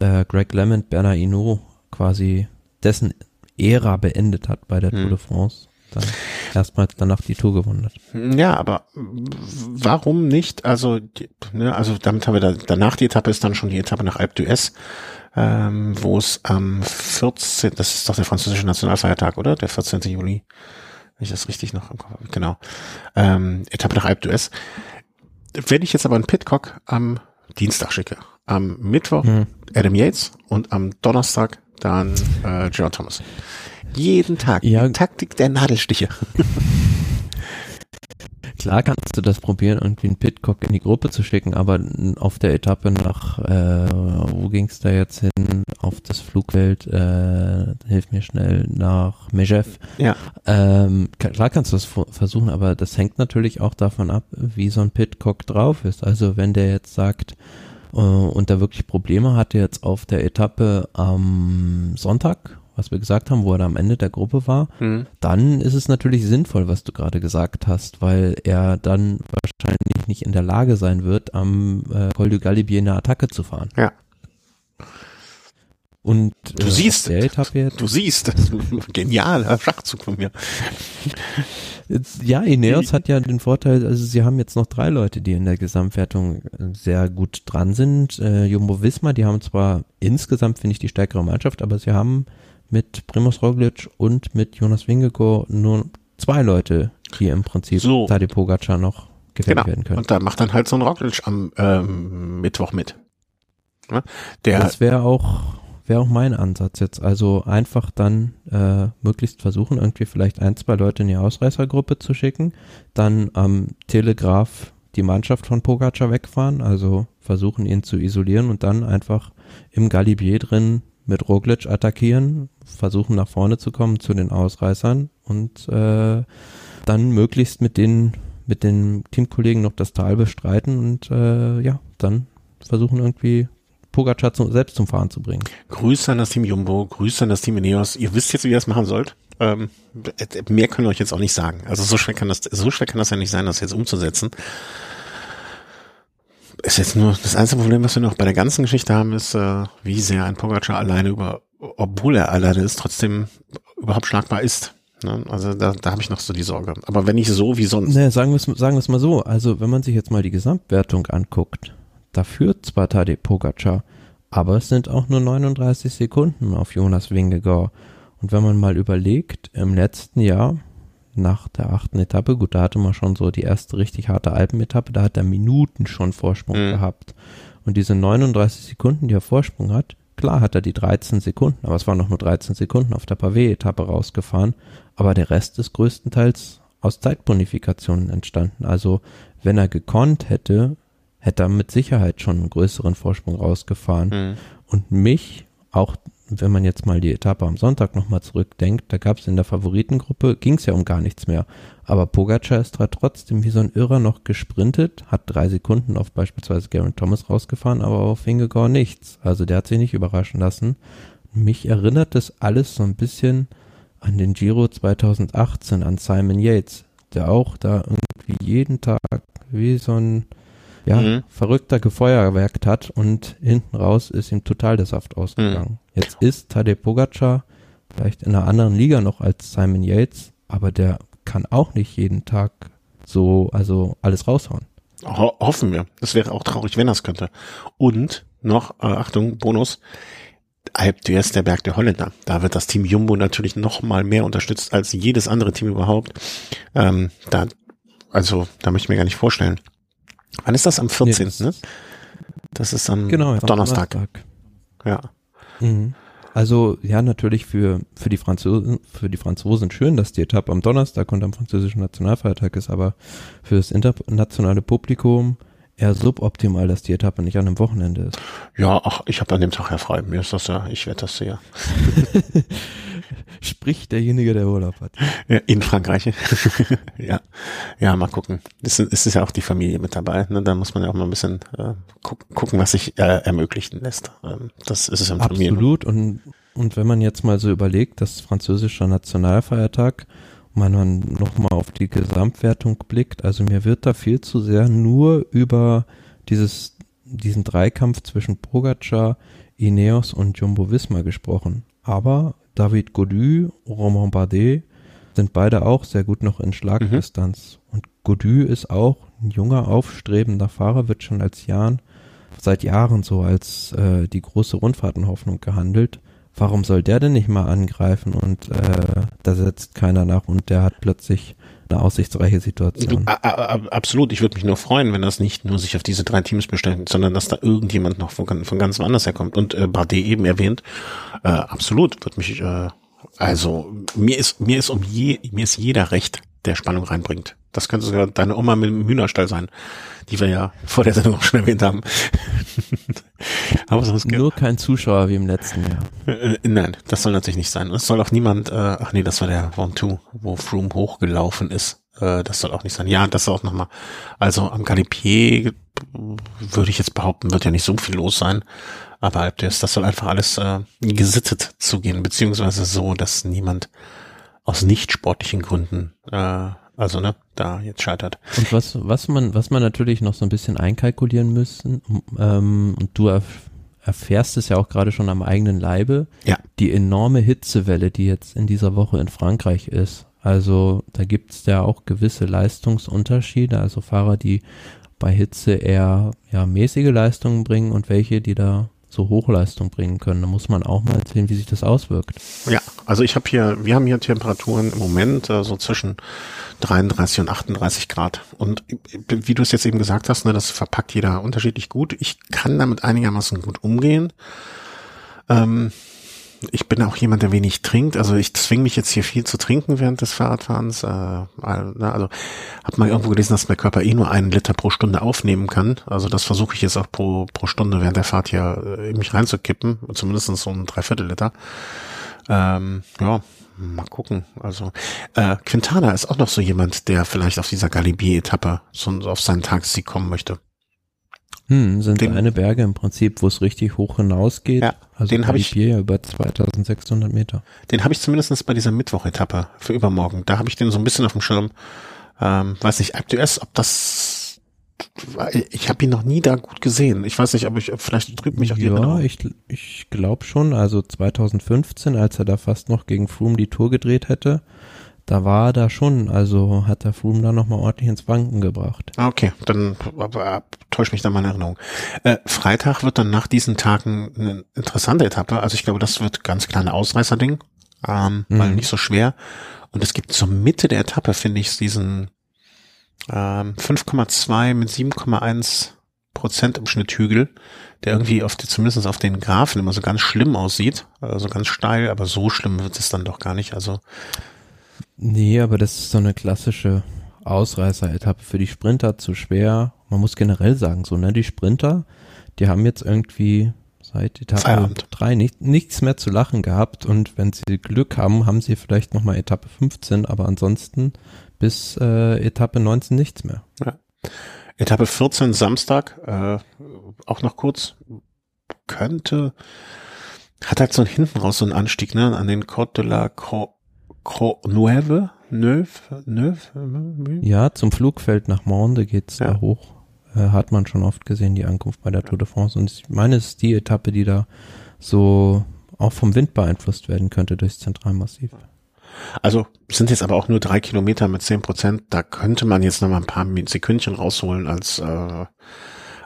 äh, Greg LeMond Bernard Hinault quasi dessen Ära beendet hat bei der hm. Tour de France. Dann erstmals danach die Tour gewonnen hat. Ja, aber warum nicht? Also, ne, also damit haben wir da, danach die Etappe ist dann schon die Etappe nach Alpe d'Huez, ähm, wo es am 14. Das ist doch der französische Nationalfeiertag, oder? Der 14. Juli. Wenn ich das richtig noch im Kopf habe. Genau. Ähm, Etappe nach Alpe d'Huez. Wenn ich jetzt aber einen Pitcock am Dienstag schicke, am Mittwoch hm. Adam Yates und am Donnerstag dann äh, John Thomas. Jeden Tag. Ja. Die Taktik der Nadelstiche. Klar kannst du das probieren, irgendwie einen Pitcock in die Gruppe zu schicken, aber auf der Etappe nach, äh, wo ging's da jetzt hin? Auf das Flugfeld, äh, hilf mir schnell, nach Mejev. Ja. Ähm, klar kannst du das versuchen, aber das hängt natürlich auch davon ab, wie so ein Pitcock drauf ist. Also wenn der jetzt sagt, und da wirklich Probleme hatte jetzt auf der Etappe am Sonntag, was wir gesagt haben, wo er da am Ende der Gruppe war, Hm. dann ist es natürlich sinnvoll, was du gerade gesagt hast, weil er dann wahrscheinlich nicht in der Lage sein wird, am äh, Col du Galibier eine Attacke zu fahren. Ja. Und Du äh, siehst, Du siehst, das ist ein genialer Schachzug von mir. ja, Ineos hat ja den Vorteil, also sie haben jetzt noch drei Leute, die in der Gesamtwertung sehr gut dran sind. Äh, Jumbo Visma, die haben zwar insgesamt, finde ich, die stärkere Mannschaft, aber sie haben mit Primoz Roglic und mit Jonas Vingegaard nur zwei Leute, die im Prinzip So. Tadej Pogacar noch gefährlich Genau. werden können. Und da macht dann halt so ein Roglic am ähm, Mittwoch mit. Ne? Der, Das wäre auch, wäre auch mein Ansatz jetzt. Also einfach dann äh, möglichst versuchen, irgendwie vielleicht ein, zwei Leute in die Ausreißergruppe zu schicken, dann am Telegraph die Mannschaft von Pogacar wegfahren, also versuchen ihn zu isolieren und dann einfach im Galibier drin mit Roglic attackieren, versuchen nach vorne zu kommen zu den Ausreißern und äh, dann möglichst mit den mit den Teamkollegen noch das Tal bestreiten und äh, ja, dann versuchen irgendwie Pogacar zu, selbst zum Fahren zu bringen. Grüße an das Team Jumbo, Grüße an das Team Ineos. Ihr wisst jetzt, wie ihr das machen sollt. Ähm, mehr können wir euch jetzt auch nicht sagen. Also so schwer kann das, so schwer kann das ja nicht sein, das jetzt umzusetzen. Ist jetzt nur das einzige Problem, was wir noch bei der ganzen Geschichte haben, ist, äh, wie sehr ein Pogacar alleine über, obwohl er alleine ist, trotzdem überhaupt schlagbar ist. Ne? Also da, da habe ich noch so die Sorge. Aber wenn nicht so wie sonst. Ne, sagen wir es sagen wir's mal so, also wenn man sich jetzt mal die Gesamtwertung anguckt, da führt zwar Tadej Pogacar, aber es sind auch nur 39 Sekunden auf Jonas Vingegaard. Und wenn man mal überlegt, im letzten Jahr, nach der achten Etappe, gut, da hatte man schon so die erste richtig harte Alpenetappe, da hat er Minuten schon Vorsprung Mhm. gehabt. Und diese 39 Sekunden, die er Vorsprung hat, klar hat er die 13 Sekunden, aber es waren noch nur 13 Sekunden auf der Pavé-Etappe rausgefahren, aber der Rest ist größtenteils aus Zeitbonifikationen entstanden. Also wenn er gekonnt hätte, hätte er mit Sicherheit schon einen größeren Vorsprung rausgefahren. Hm. Und mich, auch wenn man jetzt mal die Etappe am Sonntag nochmal zurückdenkt, da gab es in der Favoritengruppe, ging es ja um gar nichts mehr. Aber Pogacar ist da trotzdem wie so ein Irrer noch gesprintet, hat drei Sekunden auf beispielsweise Garen Thomas rausgefahren, aber auf Vingegaard nichts. Also der hat sich nicht überraschen lassen. Mich erinnert das alles so ein bisschen an den Giro 2018, an Simon Yates, der auch da irgendwie jeden Tag wie so ein ja, Mhm. verrückter gefeuerwerkt hat und hinten raus ist ihm total der Saft ausgegangen. Jetzt ist Tadej Pogacar vielleicht in einer anderen Liga noch als Simon Yates, aber der kann auch nicht jeden Tag so, also alles raushauen. Ho hoffen wir. Das wäre auch traurig, wenn das könnte. Und noch, äh, Achtung, Bonus, Alp d'Huez, der Berg der Holländer. Da wird das Team Jumbo natürlich noch mal mehr unterstützt als jedes andere Team überhaupt. Ähm, da, also, da möchte ich mir gar nicht vorstellen. Wann ist das? Am 14. Nee, ne? Das ist am Genau, ja, Donnerstag. Donnerstag. Ja. Mhm. Also ja, natürlich für, für, die Franzosen, für die Franzosen schön, dass die Etappe am Donnerstag und am französischen Nationalfeiertag ist, aber für das internationale Publikum eher suboptimal, dass die Etappe nicht an einem Wochenende ist. Ja, ach, ich habe an dem Tag ja frei. Mir ist das ja, ich werde das ja. Spricht derjenige, der Urlaub hat. Ja, in Frankreich. ja. Ja, mal gucken. Es ist, es ist ja auch die Familie mit dabei. Ne? Da muss man ja auch mal ein bisschen äh, guck, gucken, was sich äh, ermöglichen lässt. Ähm, das ist es im Familien. Absolut. Und, und wenn man jetzt mal so überlegt, dass französischer Nationalfeiertag, man nochmal auf die Gesamtwertung blickt, also mir wird da viel zu sehr nur über dieses, diesen Dreikampf zwischen Pogacar, Ineos und Jumbo Visma gesprochen. Aber David Godu, Romain Bardet sind beide auch sehr gut noch in Schlagdistanz. Und Godu ist auch ein junger, aufstrebender Fahrer, wird schon als Jahren, seit Jahren so als äh, die große Rundfahrtenhoffnung gehandelt. Warum soll der denn nicht mal angreifen und äh, da setzt keiner nach und der hat plötzlich eine aussichtsreiche Situation. Du, a, a, absolut, ich würde mich nur freuen, wenn das nicht nur sich auf diese drei Teams beschränkt, sondern dass da irgendjemand noch von, von ganz woanders herkommt. Und äh, Bardet eben erwähnt, äh, absolut, wird mich, äh, also mir ist, mir ist um je, mir ist jeder recht, der Spannung reinbringt. Das könnte sogar deine Oma mit dem Hühnerstall sein, die wir ja vor der Sendung auch schon erwähnt haben. Aber sonst Nur kein Zuschauer wie im letzten Jahr. Äh, nein, das soll natürlich nicht sein. Es soll auch niemand, äh, ach nee, das war der Round 2, wo Froome hochgelaufen ist. Äh, das soll auch nicht sein. Ja, das soll auch nochmal. Also am Galipier würde ich jetzt behaupten, wird ja nicht so viel los sein. Aber Alpdes, das soll einfach alles äh, gesittet zugehen, beziehungsweise so, dass niemand aus nicht sportlichen Gründen äh, also ne, da jetzt scheitert. Und was, was man, was man natürlich noch so ein bisschen einkalkulieren müssen, ähm, und du erf erfährst es ja auch gerade schon am eigenen Leibe, ja. die enorme Hitzewelle, die jetzt in dieser Woche in Frankreich ist. Also da gibt es ja auch gewisse Leistungsunterschiede, also Fahrer, die bei Hitze eher ja, mäßige Leistungen bringen und welche, die da so Hochleistung bringen können. Da muss man auch mal sehen, wie sich das auswirkt. Ja, also ich habe hier, wir haben hier Temperaturen im Moment äh, so zwischen 33 und 38 Grad. Und wie du es jetzt eben gesagt hast, ne, das verpackt jeder unterschiedlich gut. Ich kann damit einigermaßen gut umgehen. Ähm, ich bin auch jemand, der wenig trinkt. Also ich zwinge mich jetzt hier viel zu trinken während des Fahrradfahrens. Äh, ne, also habe mal irgendwo gelesen, dass mein Körper eh nur einen Liter pro Stunde aufnehmen kann. Also das versuche ich jetzt auch pro, pro Stunde während der Fahrt hier äh, mich reinzukippen. Zumindest so ein Dreiviertel Liter. Ähm, ja, mal gucken. Also äh, Quintana ist auch noch so jemand, der vielleicht auf dieser Galibier-Etappe so auf seinen Tagessieg kommen möchte. Hm, sind den, eine Berge im Prinzip, wo es richtig hoch hinausgeht. Ja, also den habe ich ja über 2600 Meter. Den habe ich zumindest bei dieser Mittwoch-Etappe für übermorgen. Da habe ich den so ein bisschen auf dem Schirm. Ähm, weiß nicht, aktuell, ob das ich habe ihn noch nie da gut gesehen. Ich weiß nicht, aber ich vielleicht trübt mich auch die Ja, Erinnerung. ich, ich glaube schon. Also 2015, als er da fast noch gegen Froome die Tour gedreht hätte, da war da schon, also hat der Froome da nochmal ordentlich ins Wanken gebracht. Ah, okay, dann täuscht mich da meine Erinnerung. Äh, Freitag wird dann nach diesen Tagen eine interessante Etappe. Also ich glaube, das wird ganz kleine Ausreißerding, ähm, mhm. weil nicht so schwer. Und es gibt zur Mitte der Etappe, finde ich, diesen ähm, 5,2 mit 7,1 Prozent im Schnitt Hügel, der irgendwie auf die, zumindest auf den Graphen immer so ganz schlimm aussieht, also ganz steil, aber so schlimm wird es dann doch gar nicht. Also Nee, aber das ist so eine klassische Ausreißer-Etappe für die Sprinter zu schwer. Man muss generell sagen, so, ne, die Sprinter, die haben jetzt irgendwie seit Etappe Feierabend. 3 nicht, nichts mehr zu lachen gehabt und wenn sie Glück haben, haben sie vielleicht nochmal Etappe 15, aber ansonsten bis äh, Etappe 19 nichts mehr. Ja. Etappe 14 Samstag, äh, auch noch kurz, könnte, hat halt so hinten raus so einen Anstieg, ne, an den Côte de la Croix Neuve, Neuve, Neuve, Ja, zum Flugfeld nach Monde geht's ja. da hoch. Äh, hat man schon oft gesehen, die Ankunft bei der Tour de France. Und ich meine, es ist die Etappe, die da so auch vom Wind beeinflusst werden könnte durchs Zentralmassiv. Also sind jetzt aber auch nur drei Kilometer mit zehn Prozent. Da könnte man jetzt noch mal ein paar Sekündchen rausholen als äh,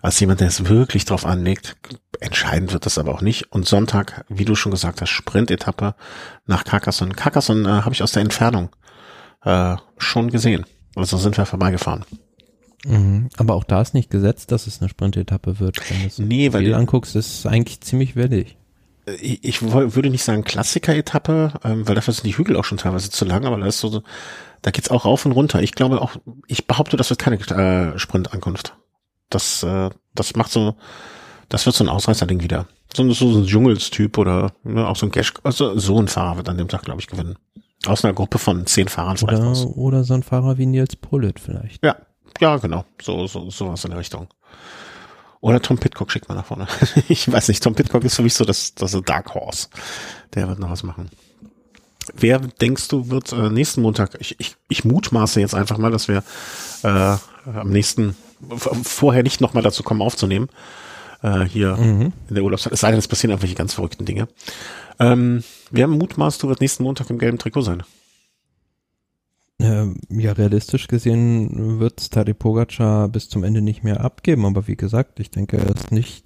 als jemand, der es wirklich drauf anlegt. Entscheidend wird das aber auch nicht. Und Sonntag, wie du schon gesagt hast, Sprintetappe nach Carcassonne. Carcassonne äh, habe ich aus der Entfernung äh, schon gesehen. Also sind wir vorbeigefahren. Mhm. Aber auch da ist nicht gesetzt, dass es eine Sprintetappe wird. Wenn du es nee, weil du anguckst, ist es eigentlich ziemlich wellig. Äh, ich, ich würde nicht sagen Klassiker-Etappe, ähm, weil dafür sind die Hügel auch schon teilweise zu lang, aber da ist so, da geht's auch rauf und runter. Ich glaube auch, ich behaupte, das wird keine äh, Sprintankunft. Das, äh, das macht so, das wird so ein Ausreißerding wieder. So, so, so ein Dschungelstyp oder ne, auch so ein Cash, also so ein Fahrer wird an dem Tag, glaube ich, gewinnen. Aus einer Gruppe von zehn Fahrern vielleicht oder, aus. Oder so ein Fahrer wie Nils Pullet vielleicht. Ja, ja, genau. So, so, sowas in der Richtung. Oder Tom Pitcock schickt man nach vorne. ich weiß nicht, Tom Pitcock ist für mich so das, das Dark Horse. Der wird noch was machen. Wer denkst du wird äh, nächsten Montag? Ich, ich, ich mutmaße jetzt einfach mal, dass wir äh, am nächsten vorher nicht nochmal dazu kommen aufzunehmen. Äh, hier mhm. in der Urlaubszeit. Es sei denn, es passieren irgendwelche ganz verrückten Dinge. Ähm, wer mutmaßt, du wird nächsten Montag im gelben Trikot sein? Ähm, ja, realistisch gesehen wird Tadej Pogacar bis zum Ende nicht mehr abgeben, aber wie gesagt, ich denke, er ist nicht,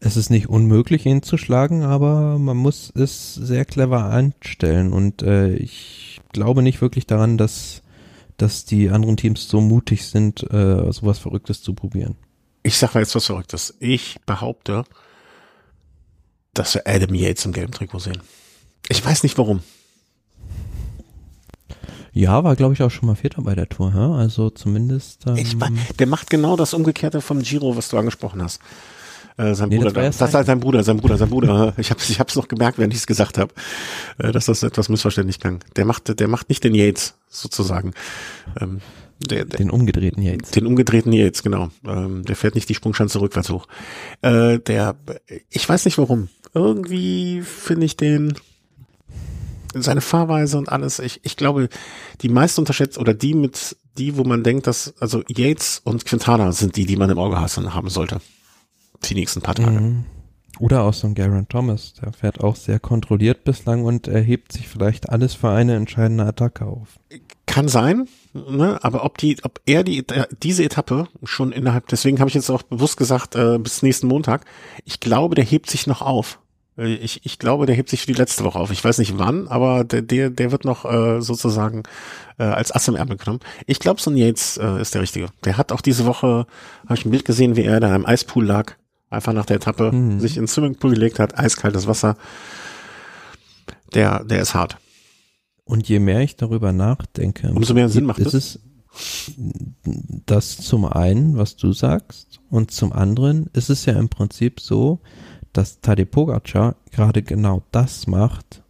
es ist nicht unmöglich, ihn zu schlagen, aber man muss es sehr clever anstellen und äh, ich glaube nicht wirklich daran, dass dass die anderen Teams so mutig sind, äh, sowas Verrücktes zu probieren. Ich sag mal jetzt was Verrücktes. Ich behaupte, dass wir Adam Yates im gelben Trikot sehen. Ich weiß nicht warum. Ja, war glaube ich auch schon mal Vierter bei der Tour, hä? also zumindest. Ähm, ich, der macht genau das Umgekehrte vom Giro, was du angesprochen hast. Äh, sein nee, Bruder, das, das ist sein Bruder, sein Bruder, sein Bruder. Ich habe ich hab's noch gemerkt, während ich es gesagt habe, äh, dass das etwas missverständlich klang. Der macht, der macht nicht den Yates sozusagen. Ähm, der, der, den umgedrehten Yates. Den umgedrehten Yates, genau. Ähm, der fährt nicht die Sprungschanze rückwärts hoch. Äh, der, ich weiß nicht warum. Irgendwie finde ich den seine Fahrweise und alles. Ich, ich glaube, die meisten unterschätzt oder die mit die, wo man denkt, dass also Yates und Quintana sind die, die man im Auge haben sollte die nächsten paar Tage. Mhm. Oder auch so ein Garen Thomas, der fährt auch sehr kontrolliert bislang und erhebt sich vielleicht alles für eine entscheidende Attacke auf. Kann sein, ne? aber ob die, ob er die diese Etappe schon innerhalb, deswegen habe ich jetzt auch bewusst gesagt, äh, bis nächsten Montag, ich glaube, der hebt sich noch auf. Äh, ich, ich glaube, der hebt sich für die letzte Woche auf. Ich weiß nicht wann, aber der, der, der wird noch äh, sozusagen äh, als Ass im Ärmel genommen. Ich glaube, so ein Yates äh, ist der Richtige. Der hat auch diese Woche, habe ich ein Bild gesehen, wie er da im Eispool lag einfach nach der Etappe mhm. sich ins Swimmingpool gelegt hat, eiskaltes Wasser. Der, der ist hart. Und je mehr ich darüber nachdenke, umso mehr Sinn macht es. Ist das zum einen, was du sagst, und zum anderen ist es ja im Prinzip so, dass Tadej Pogacar gerade genau das macht,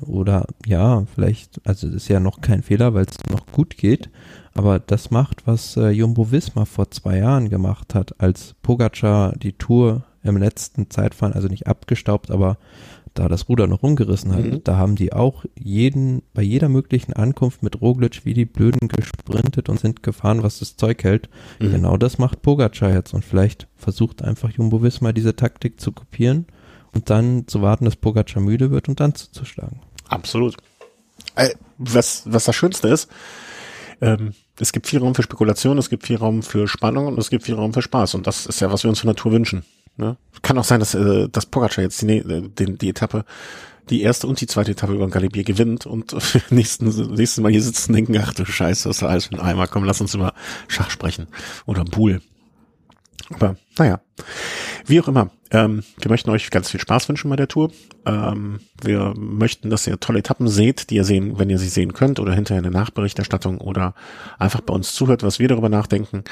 oder ja, vielleicht, also es ist ja noch kein Fehler, weil es noch gut geht, aber das macht, was äh, Jumbo Visma vor zwei Jahren gemacht hat, als Pogacar die Tour im letzten Zeitfahren, also nicht abgestaubt, aber da das Ruder noch rumgerissen hat, mhm. da haben die auch jeden, bei jeder möglichen Ankunft mit Roglic wie die Blöden gesprintet und sind gefahren, was das Zeug hält. Mhm. Genau das macht Pogacar jetzt und vielleicht versucht einfach Jumbo Visma diese Taktik zu kopieren und dann zu warten, dass Pogacar müde wird und dann zuzuschlagen. Absolut. Äh, was, was das Schönste ist, ähm, es gibt viel Raum für Spekulation, es gibt viel Raum für Spannung und es gibt viel Raum für Spaß. Und das ist ja, was wir uns von Natur wünschen. Ne? Kann auch sein, dass, äh, dass Pogacar jetzt die, äh, die, die Etappe, die erste und die zweite Etappe über den Galibier gewinnt und nächsten, nächsten Mal hier sitzen und denken, ach du Scheiße, was ist alles für ein Eimer, komm, lass uns über Schach sprechen. Oder Buhl. Aber naja, wie auch immer. Ähm, wir möchten euch ganz viel Spaß wünschen bei der Tour. Ähm, wir möchten, dass ihr tolle Etappen seht, die ihr sehen, wenn ihr sie sehen könnt oder hinterher eine Nachberichterstattung oder einfach bei uns zuhört, was wir darüber nachdenken.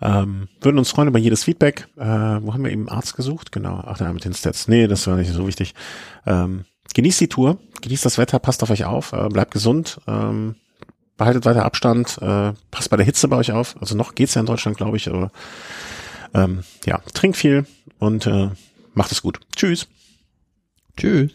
Ähm, würden uns freuen über jedes Feedback. Äh, wo haben wir eben Arzt gesucht? Genau, ach da mit den Stats. Nee, das war nicht so wichtig. Ähm, genießt die Tour, genießt das Wetter, passt auf euch auf, äh, bleibt gesund, ähm, behaltet weiter Abstand, äh, passt bei der Hitze bei euch auf. Also noch geht's ja in Deutschland, glaube ich, aber ähm, ja, trinkt viel und äh, macht es gut. Tschüss. Tschüss.